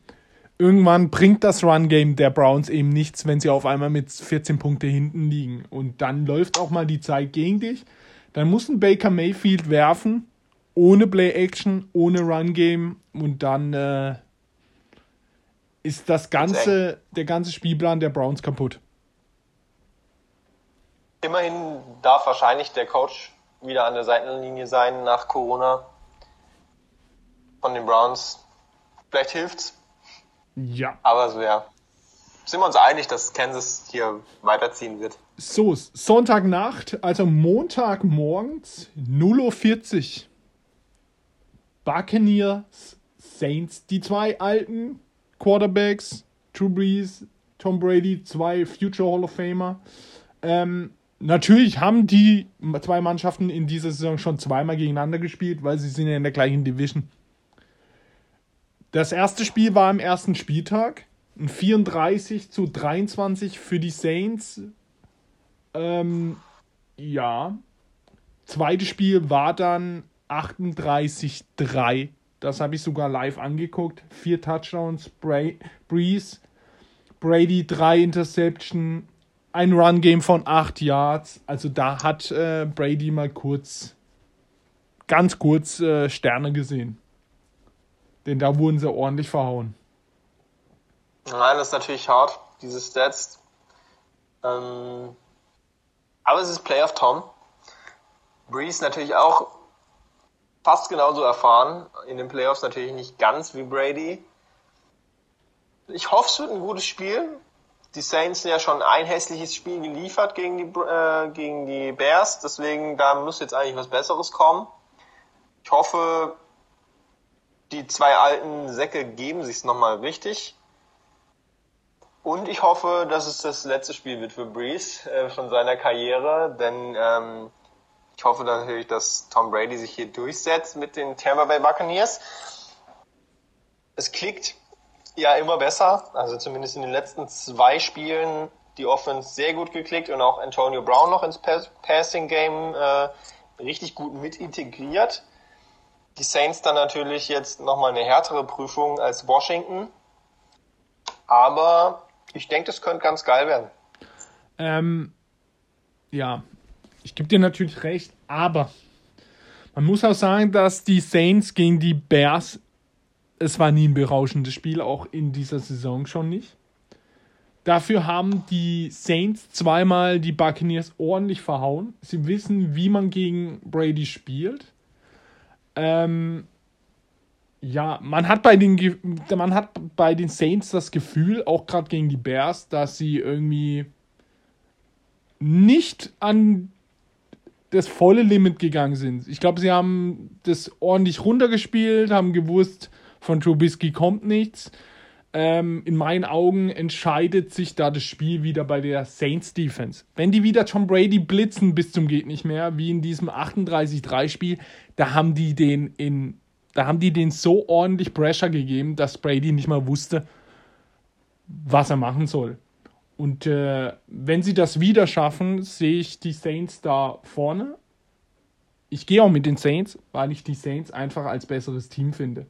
Speaker 1: irgendwann bringt das Run-Game der Browns eben nichts, wenn sie auf einmal mit 14 Punkte hinten liegen. Und dann läuft auch mal die Zeit gegen dich. Dann muss ein Baker Mayfield werfen ohne Play-Action, ohne Run-Game und dann äh, ist das ganze, der ganze Spielplan der Browns kaputt.
Speaker 2: Immerhin darf wahrscheinlich der Coach wieder an der Seitenlinie sein nach Corona von den Browns. Vielleicht hilft's.
Speaker 1: Ja.
Speaker 2: Aber so ja. Sind wir uns einig, dass Kansas hier weiterziehen wird?
Speaker 1: So, Sonntagnacht, also Montagmorgens, 0.40 Uhr. Buccaneers, Saints, die zwei alten Quarterbacks, Drew Brees, Tom Brady, zwei Future Hall of Famer. Ähm, natürlich haben die zwei Mannschaften in dieser Saison schon zweimal gegeneinander gespielt, weil sie sind ja in der gleichen Division. Das erste Spiel war am ersten Spieltag. Ein 34 zu 23 für die Saints. Ähm, ja. Zweites Spiel war dann 38-3. Das habe ich sogar live angeguckt. Vier Touchdowns, Bray, Breeze, Brady drei Interception, ein Run-Game von acht Yards. Also da hat äh, Brady mal kurz, ganz kurz äh, Sterne gesehen. Denn da wurden sie ordentlich verhauen.
Speaker 2: Nein, das ist natürlich hart, diese Stats. Ähm, aber es ist Playoff Tom. Breeze natürlich auch fast genauso erfahren. In den Playoffs natürlich nicht ganz wie Brady. Ich hoffe, es wird ein gutes Spiel. Die Saints sind ja schon ein hässliches Spiel geliefert gegen die, äh, gegen die Bears, deswegen da muss jetzt eigentlich was Besseres kommen. Ich hoffe, die zwei alten Säcke geben sich's nochmal richtig. Und ich hoffe, dass es das letzte Spiel wird für Breeze äh, von seiner Karriere, denn ähm, ich hoffe natürlich, dass Tom Brady sich hier durchsetzt mit den Tampa Bay Buccaneers. Es klickt ja immer besser, also zumindest in den letzten zwei Spielen die Offense sehr gut geklickt und auch Antonio Brown noch ins Passing Game äh, richtig gut mit integriert. Die Saints dann natürlich jetzt nochmal eine härtere Prüfung als Washington. Aber ich denke, das könnte ganz geil werden.
Speaker 1: Ähm, ja, ich gebe dir natürlich recht, aber man muss auch sagen, dass die Saints gegen die Bears, es war nie ein berauschendes Spiel, auch in dieser Saison schon nicht. Dafür haben die Saints zweimal die Buccaneers ordentlich verhauen. Sie wissen, wie man gegen Brady spielt. Ähm, ja, man hat bei den man hat bei den Saints das Gefühl, auch gerade gegen die Bears, dass sie irgendwie nicht an das volle Limit gegangen sind. Ich glaube, sie haben das ordentlich runtergespielt, haben gewusst, von Trubisky kommt nichts. Ähm, in meinen Augen entscheidet sich da das Spiel wieder bei der Saints Defense. Wenn die wieder Tom Brady blitzen bis zum geht nicht mehr, wie in diesem 38-3 Spiel, da haben die den in da haben die den so ordentlich Pressure gegeben, dass Brady nicht mal wusste, was er machen soll. Und äh, wenn sie das wieder schaffen, sehe ich die Saints da vorne. Ich gehe auch mit den Saints, weil ich die Saints einfach als besseres Team finde.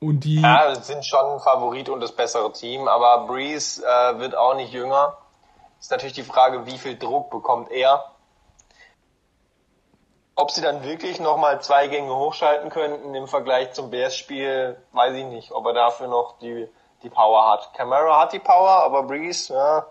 Speaker 2: Und die ja, sind schon ein Favorit und das bessere Team, aber Breeze äh, wird auch nicht jünger. Ist natürlich die Frage, wie viel Druck bekommt er? Ob sie dann wirklich nochmal zwei Gänge hochschalten könnten im Vergleich zum Bears-Spiel, weiß ich nicht. Ob er dafür noch die, die Power hat. Camara hat die Power, aber Breeze, ja,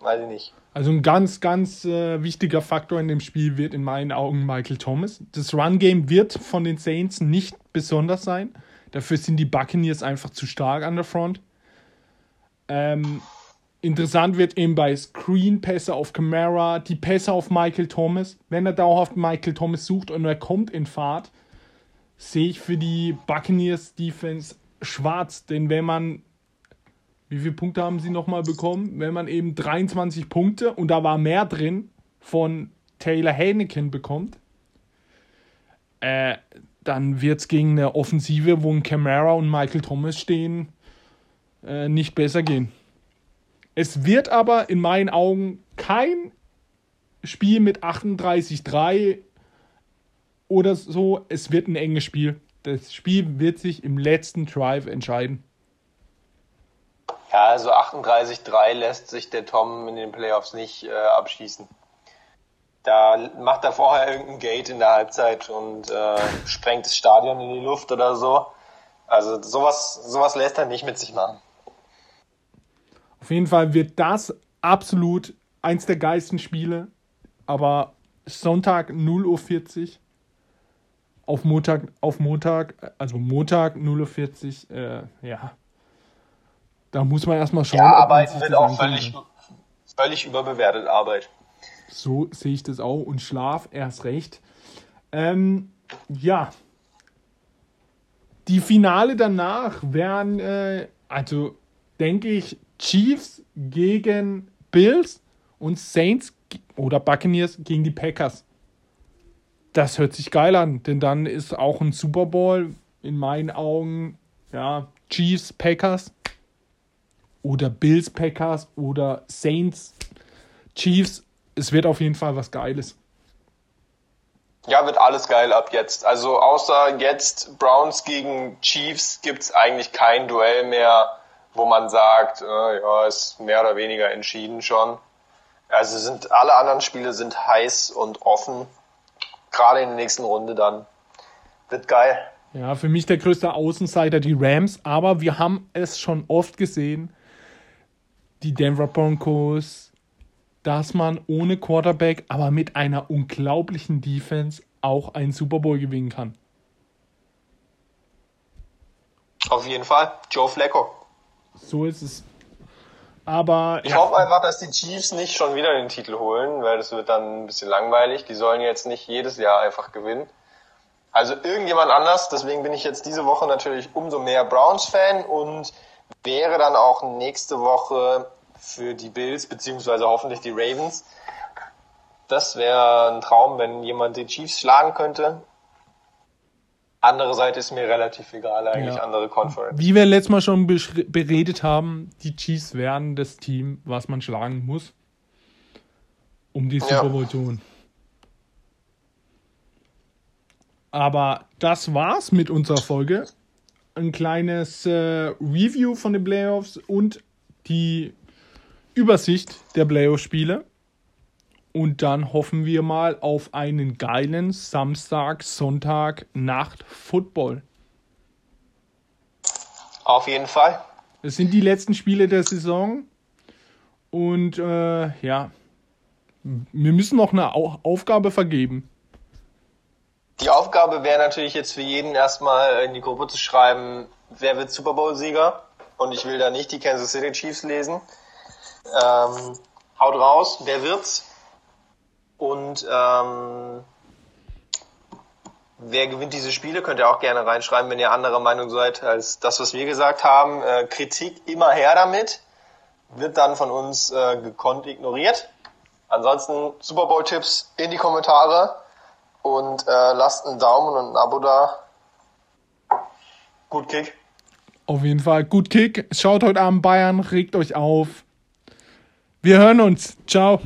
Speaker 2: weiß ich nicht.
Speaker 1: Also ein ganz, ganz äh, wichtiger Faktor in dem Spiel wird in meinen Augen Michael Thomas. Das Run-Game wird von den Saints nicht besonders sein. Dafür sind die Buccaneers einfach zu stark an der Front. Ähm, Interessant wird eben bei Screen-Pässe auf Camara, die Pässe auf Michael Thomas. Wenn er dauerhaft Michael Thomas sucht und er kommt in Fahrt, sehe ich für die Buccaneers Defense schwarz. Denn wenn man, wie viele Punkte haben sie nochmal bekommen? Wenn man eben 23 Punkte und da war mehr drin von Taylor Haneken bekommt, äh, dann wird es gegen eine Offensive, wo ein Camara und Michael Thomas stehen, äh, nicht besser gehen. Es wird aber in meinen Augen kein Spiel mit 38-3 oder so. Es wird ein enges Spiel. Das Spiel wird sich im letzten Drive entscheiden.
Speaker 2: Ja, also 38-3 lässt sich der Tom in den Playoffs nicht äh, abschießen. Da macht er vorher irgendein Gate in der Halbzeit und äh, sprengt das Stadion in die Luft oder so. Also sowas, sowas lässt er nicht mit sich machen.
Speaker 1: Auf jeden Fall wird das absolut eins der geilsten Spiele. Aber Sonntag 0.40 Uhr auf Montag, auf Montag, also Montag 0.40 Uhr, äh, ja. Da muss man erstmal schauen. Ja,
Speaker 2: Arbeit wird auch völlig, völlig überbewertet, Arbeit.
Speaker 1: So sehe ich das auch. Und Schlaf erst recht. Ähm, ja. Die Finale danach werden, äh, also denke ich, Chiefs gegen Bills und Saints oder Buccaneers gegen die Packers. Das hört sich geil an, denn dann ist auch ein Super Bowl in meinen Augen, ja, Chiefs, Packers oder Bills, Packers oder Saints, Chiefs. Es wird auf jeden Fall was Geiles.
Speaker 2: Ja, wird alles geil ab jetzt. Also außer jetzt Browns gegen Chiefs gibt es eigentlich kein Duell mehr wo man sagt, äh, ja, ist mehr oder weniger entschieden schon. Also sind alle anderen Spiele sind heiß und offen. Gerade in der nächsten Runde dann. Wird geil.
Speaker 1: Ja, für mich der größte Außenseiter die Rams, aber wir haben es schon oft gesehen, die Denver Broncos, dass man ohne Quarterback, aber mit einer unglaublichen Defense auch einen Super Bowl gewinnen kann.
Speaker 2: Auf jeden Fall. Joe Flacco.
Speaker 1: So ist es. Aber.
Speaker 2: Ich ja. hoffe einfach, dass die Chiefs nicht schon wieder den Titel holen, weil das wird dann ein bisschen langweilig. Die sollen jetzt nicht jedes Jahr einfach gewinnen. Also irgendjemand anders, deswegen bin ich jetzt diese Woche natürlich umso mehr Browns-Fan und wäre dann auch nächste Woche für die Bills, beziehungsweise hoffentlich die Ravens. Das wäre ein Traum, wenn jemand die Chiefs schlagen könnte. Andere Seite ist mir relativ egal, eigentlich ja. andere Conference.
Speaker 1: Wie wir letztes Mal schon beredet haben, die Chiefs werden das Team, was man schlagen muss, um die Super Bowl zu holen. Aber das war's mit unserer Folge. Ein kleines äh, Review von den Playoffs und die Übersicht der Playoff-Spiele. Und dann hoffen wir mal auf einen geilen Samstag, Sonntag, Nacht Football.
Speaker 2: Auf jeden Fall.
Speaker 1: Es sind die letzten Spiele der Saison. Und äh, ja, wir müssen noch eine Aufgabe vergeben.
Speaker 2: Die Aufgabe wäre natürlich jetzt für jeden erstmal in die Gruppe zu schreiben, wer wird Super Bowl-Sieger. Und ich will da nicht die Kansas City Chiefs lesen. Ähm, haut raus, wer wird's? Und ähm, wer gewinnt diese Spiele, könnt ihr auch gerne reinschreiben, wenn ihr anderer Meinung seid als das, was wir gesagt haben. Äh, Kritik immer her damit, wird dann von uns äh, gekonnt ignoriert. Ansonsten Super Bowl-Tipps in die Kommentare und äh, lasst einen Daumen und ein Abo da. Gut Kick.
Speaker 1: Auf jeden Fall, gut Kick. Schaut heute Abend Bayern, regt euch auf. Wir hören uns. Ciao.